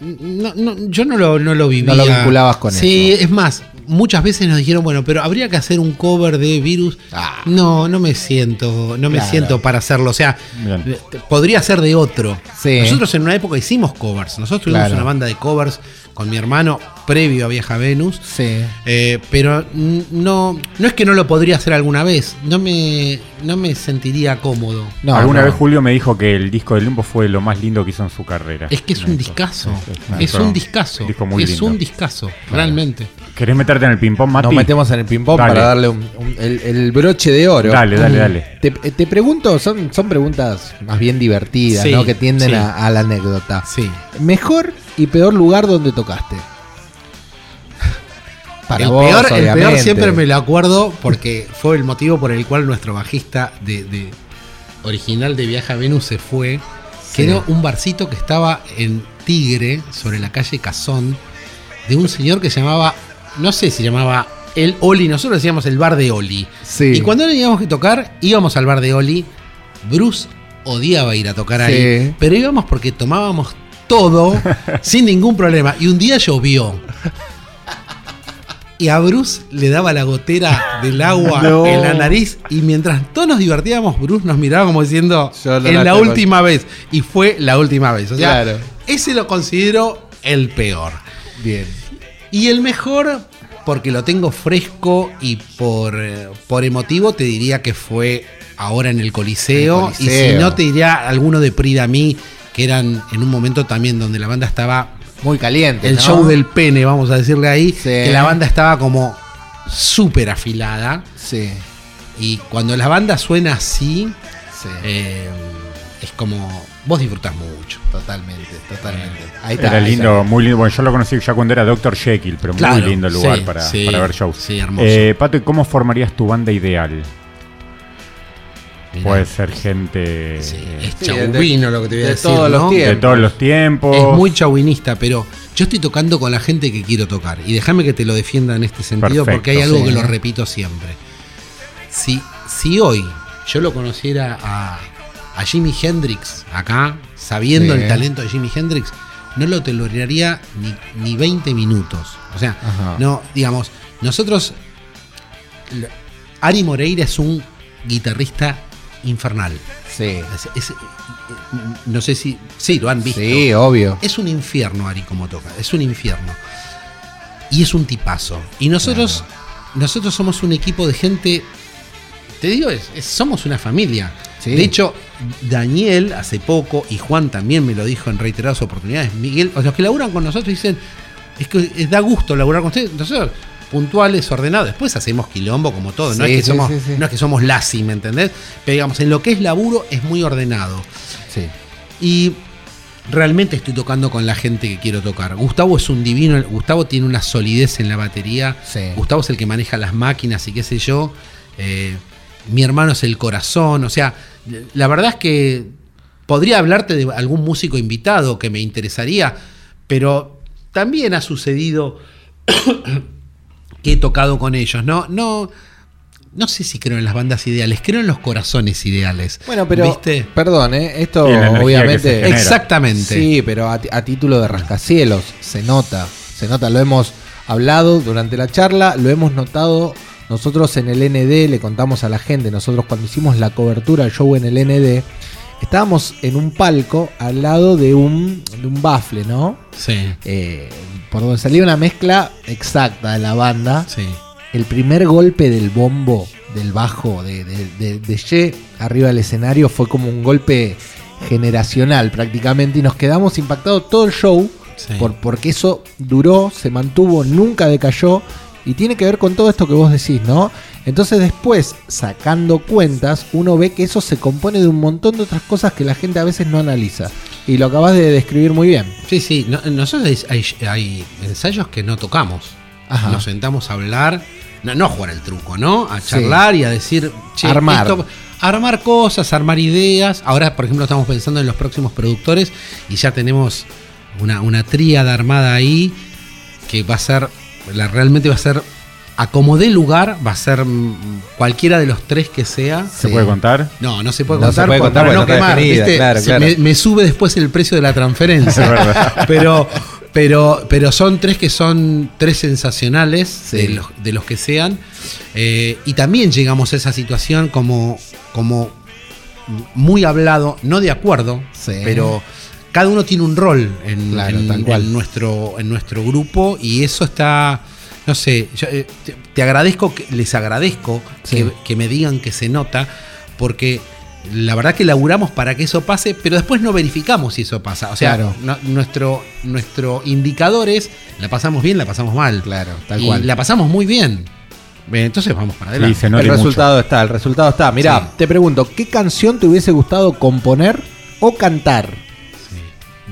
No- no, yo no lo, no lo vivía. No lo vinculabas con sí, eso. es más, muchas veces nos dijeron, bueno, pero habría que hacer un cover de Virus. Ah. No, no me siento, no me Claro. siento para hacerlo. O sea, Bien. eh, podría ser de otro. Sí. Nosotros en una época hicimos covers. Nosotros tuvimos Claro. una banda de covers con mi hermano previo a Vieja Venus. Sí. Eh, pero no, no es que no lo podría hacer alguna vez. No me, no me sentiría cómodo. No, Alguna no. vez Julio me dijo que el disco de Limbo fue lo más lindo que hizo en su carrera. Es que es un discazo. Es, Es un discazo. Es un discazo, realmente. ¿Querés meterte en el ping-pong, Mati? Nos metemos en el ping-pong para darle un- un- el, el broche de oro. Dale, dale, dale. Te, te pregunto, son, son preguntas más bien divertidas, Sí, ¿no? Que tienden sí. a, a la anécdota. Sí. Mejor y peor lugar donde tocaste. <laughs> Para el, vos, peor, el peor siempre me lo acuerdo porque fue el motivo por el cual nuestro bajista de, de original de Viaja a Venus se fue. Sí. Que era un barcito que estaba en Tigre, sobre la calle Cazón, de un señor que se llamaba, no sé si llamaba el Oli, nosotros decíamos el bar de Oli. Sí. Y cuando teníamos que tocar, íbamos al bar de Oli. Bruce odiaba ir a tocar Sí. ahí, pero íbamos porque tomábamos todo <laughs> sin ningún problema. Y un día llovió. Y a Bruce le daba la gotera del agua No. en la nariz. Y mientras todos nos divertíamos, Bruce nos miraba como diciendo: no Es la la tengo". última vez. Y fue la última vez. O sea, Claro. ese lo considero el peor. Bien. Y el mejor, porque lo tengo fresco y por, eh, por emotivo, te diría que fue ahora en el Coliseo. El Y si no, te diría alguno de Prida Me, que eran en un momento también donde la banda estaba. Muy caliente. El ¿no? show del pene, vamos a decirle ahí. Sí. Que la banda estaba como súper afilada. Sí. Y cuando la banda suena así, Sí. eh, es como. Vos disfrutás mucho. totalmente, totalmente. Ahí está. Era ahí lindo, muy lindo. Bueno, yo lo conocí ya cuando era Dr. Jekyll, pero Claro, muy lindo el lugar sí, para, sí, para ver shows. sí, hermoso. Eh, Pato, ¿y cómo formarías tu banda ideal? Mirá. Puede ser gente Sí, eh, es chauvino lo que te voy a de decir. todos los tiempos. de todos los tiempos. Es muy chauvinista, pero yo estoy tocando con la gente que quiero tocar. Y déjame que te lo defienda en este sentido, Perfecto, porque hay algo sí. que lo repito siempre. Si, si hoy yo lo conociera a, a Jimi Hendrix acá, sabiendo Sí. el talento de Jimi Hendrix, no lo toleraría ni, ni 20 minutos. O sea, Ajá. no, digamos, nosotros. Ari Moreira es un guitarrista infernal. Sí. Es- es- no sé si. Sí, lo han visto. Sí, obvio. Es un infierno, Ari, como toca. Es un infierno. Y es un tipazo. Y nosotros, nosotros somos un equipo de gente. Te digo, es- somos una familia. Sí. De hecho, Daniel hace poco, y Juan también me lo dijo en reiteradas oportunidades, Miguel, o los que laburan con nosotros dicen, es que es- da gusto laburar con ustedes. Nosotros, puntuales, ordenados. Después hacemos quilombo como todo. no, es que sí, somos, no es que somos lazy, ¿me entendés? Pero digamos, en lo que es laburo es muy ordenado. Sí. Y realmente estoy tocando con la gente que quiero tocar. Gustavo es un divino, Gustavo tiene una solidez en la batería. Sí. Gustavo es el que maneja las máquinas y qué sé yo. Eh, mi hermano es el corazón. O sea, la verdad es que podría hablarte de algún músico invitado que me interesaría, pero también ha sucedido <coughs> que he tocado con ellos. No, no, no sé si creo en las bandas ideales, creo en los corazones ideales. Bueno, pero ¿Viste? perdón, ¿eh? esto obviamente. Exactamente. Sí, pero a título de rascacielos, se nota, se nota, lo hemos hablado durante la charla, lo hemos notado nosotros en el ND, le contamos a la gente, nosotros cuando hicimos la cobertura del show en el ND, estábamos en un palco al lado de un, de un bafle, ¿no? Sí, Eh, por donde salía una mezcla exacta de la banda. sí. El primer golpe del bombo, del bajo, de, de, de, de Ye arriba del escenario fue como un golpe generacional prácticamente y nos quedamos impactados todo el show Sí. por, porque eso duró, se mantuvo, nunca decayó y tiene que ver con todo esto que vos decís, ¿no? Entonces después, sacando cuentas, uno ve que eso se compone de un montón de otras cosas que la gente a veces no analiza. Y lo acabas de describir muy bien. Sí, sí. no- nosotros hay, ensayos que no tocamos. Ajá. Nos sentamos a hablar, no, no a jugar el truco, ¿no? A Sí. charlar y a decir, che, Armar. esto- armar cosas, armar ideas. Ahora, por ejemplo, estamos pensando en los próximos productores y ya tenemos una, una tríada armada ahí que va a ser, la, realmente va a ser, a como dé lugar, va a ser mm, cualquiera de los tres que sea. ¿Se puede contar? No, no se puede No se contar, puede contar para no porque no está quemar, claro. Me, me sube después el precio de la transferencia. <laughs> Es verdad. pero, pero, pero son tres que son tres sensacionales Sí. de, los, de los que sean. Eh, y también llegamos a esa situación como, como muy hablado, no de acuerdo, Sí. pero cada uno tiene un rol en, Claro, en- tal cual. en nuestro, en nuestro grupo y eso está, no sé, yo, eh, te, te agradezco, que, les agradezco Sí. que, que me digan que se nota, porque la verdad que laburamos para que eso pase, pero después no verificamos si eso pasa. O sea, Claro. no- nuestro, nuestro indicador es, la pasamos bien, la pasamos mal. Claro, tal y cual. la pasamos muy bien. Entonces vamos para adelante. Sí, se nota el mucho. resultado está, el resultado está. Mirá, Sí. te pregunto, ¿qué canción te hubiese gustado componer o cantar?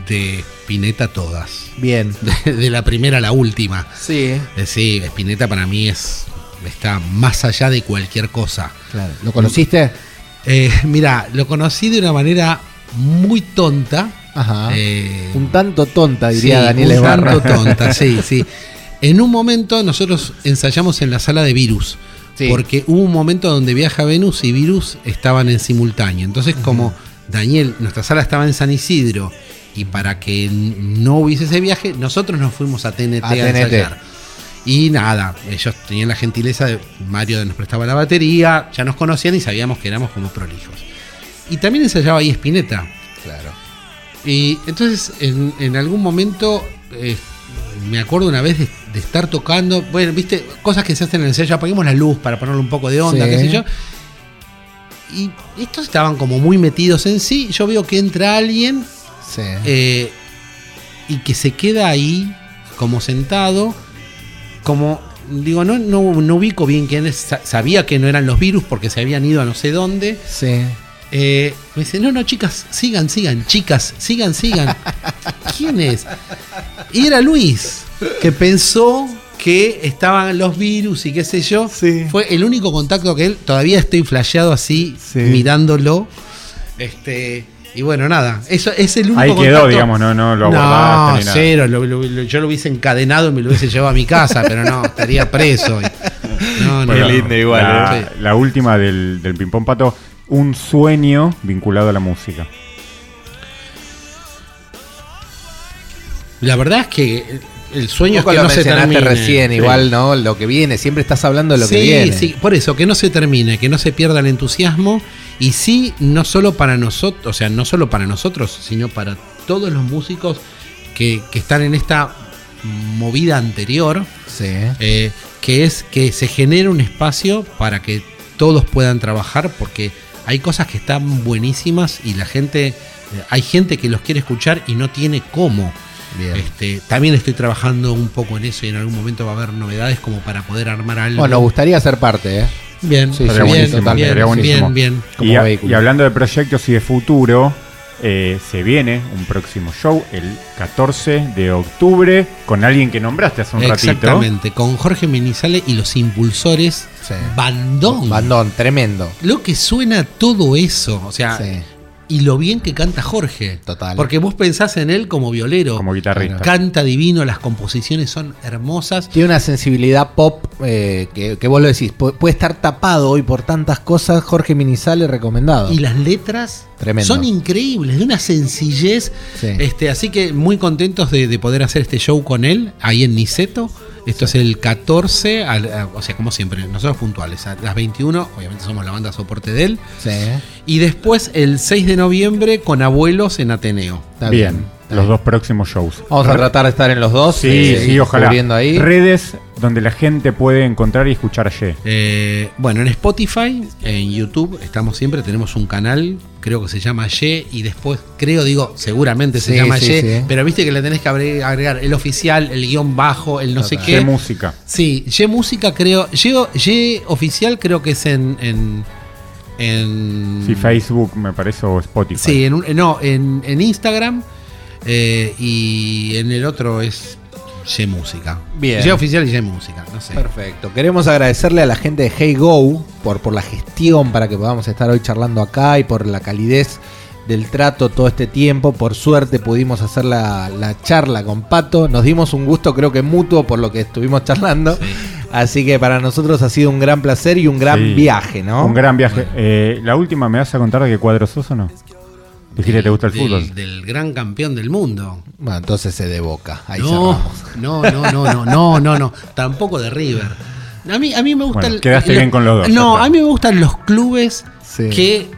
De Spinetta todas. Bien. <laughs> De, de la primera a la última. Sí. Eh, Sí, Spinetta para mí es está más allá de cualquier cosa. Claro. ¿Lo conociste? Eh, mira, lo conocí de una manera muy tonta. Ajá. Eh, un tanto tonta, diría sí, Daniel un tanto tonta, <laughs> sí, sí. En un momento nosotros ensayamos en la sala de Virus. Sí. Porque hubo un momento donde Viaja Venus y Virus estaban en simultáneo. Entonces, como Daniel, nuestra sala estaba en San Isidro, y para que no hubiese ese viaje, nosotros nos fuimos a TNT a, A TNT. ensayar. Y nada, ellos tenían la gentileza de Mario nos prestaba la batería, ya nos conocían y sabíamos que éramos como prolijos. Y también ensayaba ahí Spinetta. Claro. Y entonces en, en algún momento eh, me acuerdo una vez de, de estar tocando, bueno, viste, cosas que se hacen en el ensayo, apaguemos la luz para ponerle un poco de onda, Sí. qué sé yo. Y estos estaban como muy metidos en sí. Yo veo que entra alguien Sí. eh, y que se queda ahí como sentado, como digo, no, no, no ubico bien quién es, sa- sabía que no eran los virus porque se habían ido a no sé dónde. sí. Eh, me dice, no, no, chicas, sigan, sigan, chicas, sigan, sigan. <laughs> ¿Quién es? Y era Luis, que pensó que estaban los virus y qué sé yo. Sí. Fue el único contacto que él, todavía estoy flasheado así, Sí. mirándolo. Este, y bueno, nada, eso es el único Ahí quedó, contacto. digamos, no, no lo No, abordaste ni nada. cero, lo- lo- lo- yo lo hubiese encadenado y me lo hubiese llevado a mi casa, pero no, estaría preso. y- no, no, Bueno, no. lindo igual, La, ¿eh? la última del, del ping-pong pato. un sueño vinculado a la música. La verdad es que el sueño es que lo no se termine. recién, Sí. igual, ¿no? Lo que viene, siempre estás hablando de lo sí, que viene. sí, por eso, que no se termine, que no se pierda el entusiasmo y sí, no solo para nosotros, o sea, no solo para nosotros, sino para todos los músicos que, que están en esta movida anterior, Sí. eh, que es que se genere un espacio para que todos puedan trabajar, porque hay cosas que están buenísimas y la gente, eh, hay gente que los quiere escuchar y no tiene cómo. Bien. Este, también estoy trabajando un poco en eso y en algún momento va a haber novedades como para poder armar algo. Bueno, nos gustaría ser parte, ¿eh? Bien, Sí, bien, estaría buenísimo, bien, buenísimo. bien, bien. Como Y, a- vehículo. y hablando de proyectos y de futuro, eh, se viene un próximo show el 14 de octubre con alguien que nombraste hace un ratito. Exactamente, con Jorge Menizale y los impulsores Sí. Bandón. Bandón, tremendo. Lo que suena todo eso, o sea, Sí. Y lo bien que canta Jorge. Total. Porque vos pensás en él como violero. Como guitarrista. Canta divino, las composiciones son hermosas. Tiene una sensibilidad pop eh, que, que vos lo decís. pu- Puede estar tapado hoy por tantas cosas. Jorge Minizale recomendado. Y las letras Tremendo. son increíbles, de una sencillez. Sí. Este, así que muy contentos de, de poder hacer este show con él, ahí en Niceto. Esto es el 14, al- a- o sea, como siempre, nosotros puntuales, a las 21, obviamente somos la banda soporte de él. Sí. Y después el 6 de noviembre con Abuelos en Ateneo. Está bien, bien. Los dos próximos shows. Vamos a tratar de estar en los dos. Sí, eh, sí, ojalá. ahí. Redes donde la gente puede encontrar y escuchar a Ye. Eh, bueno, en Spotify, en YouTube, estamos siempre, tenemos un canal, creo que se llama Ye, y después, creo, digo, seguramente se Sí, llama sí, Ye, sí. pero viste que le tenés que agre- agregar el oficial, el guion bajo, el no sé qué. Ye música. Sí, Ye Música creo, Ye, Ye Oficial creo que es en... en, en Sí, Facebook me parece o Spotify. Sí, en un- no, en, en Instagram eh, y en el otro es Ye Música. Bien. Ye Oficial y Ye Música, no sé. Perfecto. Queremos agradecerle a la gente de Hey Go por, por la gestión para que podamos estar hoy charlando acá y por la calidez del trato todo este tiempo. Por suerte pudimos hacer la, la charla con Pato. Nos dimos un gusto, creo que mutuo, por lo que estuvimos charlando. Sí. Así que para nosotros ha sido un gran placer y un gran Sí. viaje, ¿no? Un gran viaje. Eh, la última, ¿me vas a contar de qué cuadro sos o no? Que te gusta el Del- fútbol. Del gran campeón del mundo. Bueno, entonces se de boca. Ahí no, cerramos. no, no, no, no, no, no, no. Tampoco de River. A mí, a mí me gusta Bueno, el- quedaste el- bien con los dos, No, a mí me gustan los clubes Sí. que,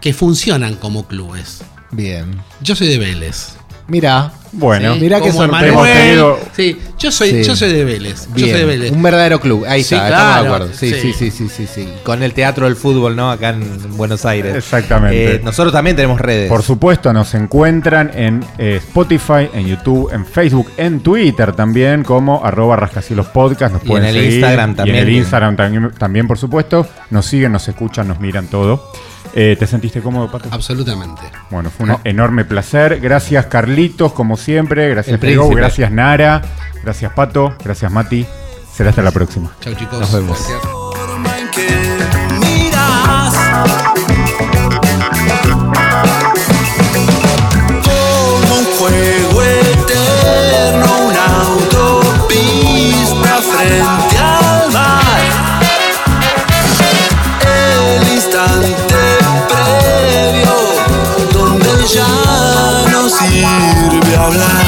que funcionan como clubes. Bien. Yo soy de Vélez. Mira. Bueno, Sí, Mirá qué como sorpresa. Hemos tenido- Sí, yo soy, Sí. yo soy de Vélez. Bien, Yo soy de Vélez. un verdadero club. Ahí Sí, está, claro, estamos de acuerdo. Sí, sí, sí. sí, sí, sí, sí. Con el teatro del fútbol, ¿no? Acá en Buenos Aires. Exactamente. Eh, nosotros también tenemos redes. Por supuesto, nos encuentran en eh, Spotify, en YouTube, en Facebook, en Twitter también, como arroba rascacielos podcast. Nos Y pueden en el seguir. Instagram Y en también. el Instagram también, también, por supuesto. Nos siguen, nos escuchan, nos miran todo. Eh, ¿Te sentiste cómodo, Pato? Absolutamente. Bueno, fue un No. enorme placer. Gracias, Carlitos, como siempre. Gracias, Diego. Gracias, Nara. Gracias, Pato. Gracias, Mati. Será hasta la próxima. Chau, chicos. Nos vemos. Gracias. hablar.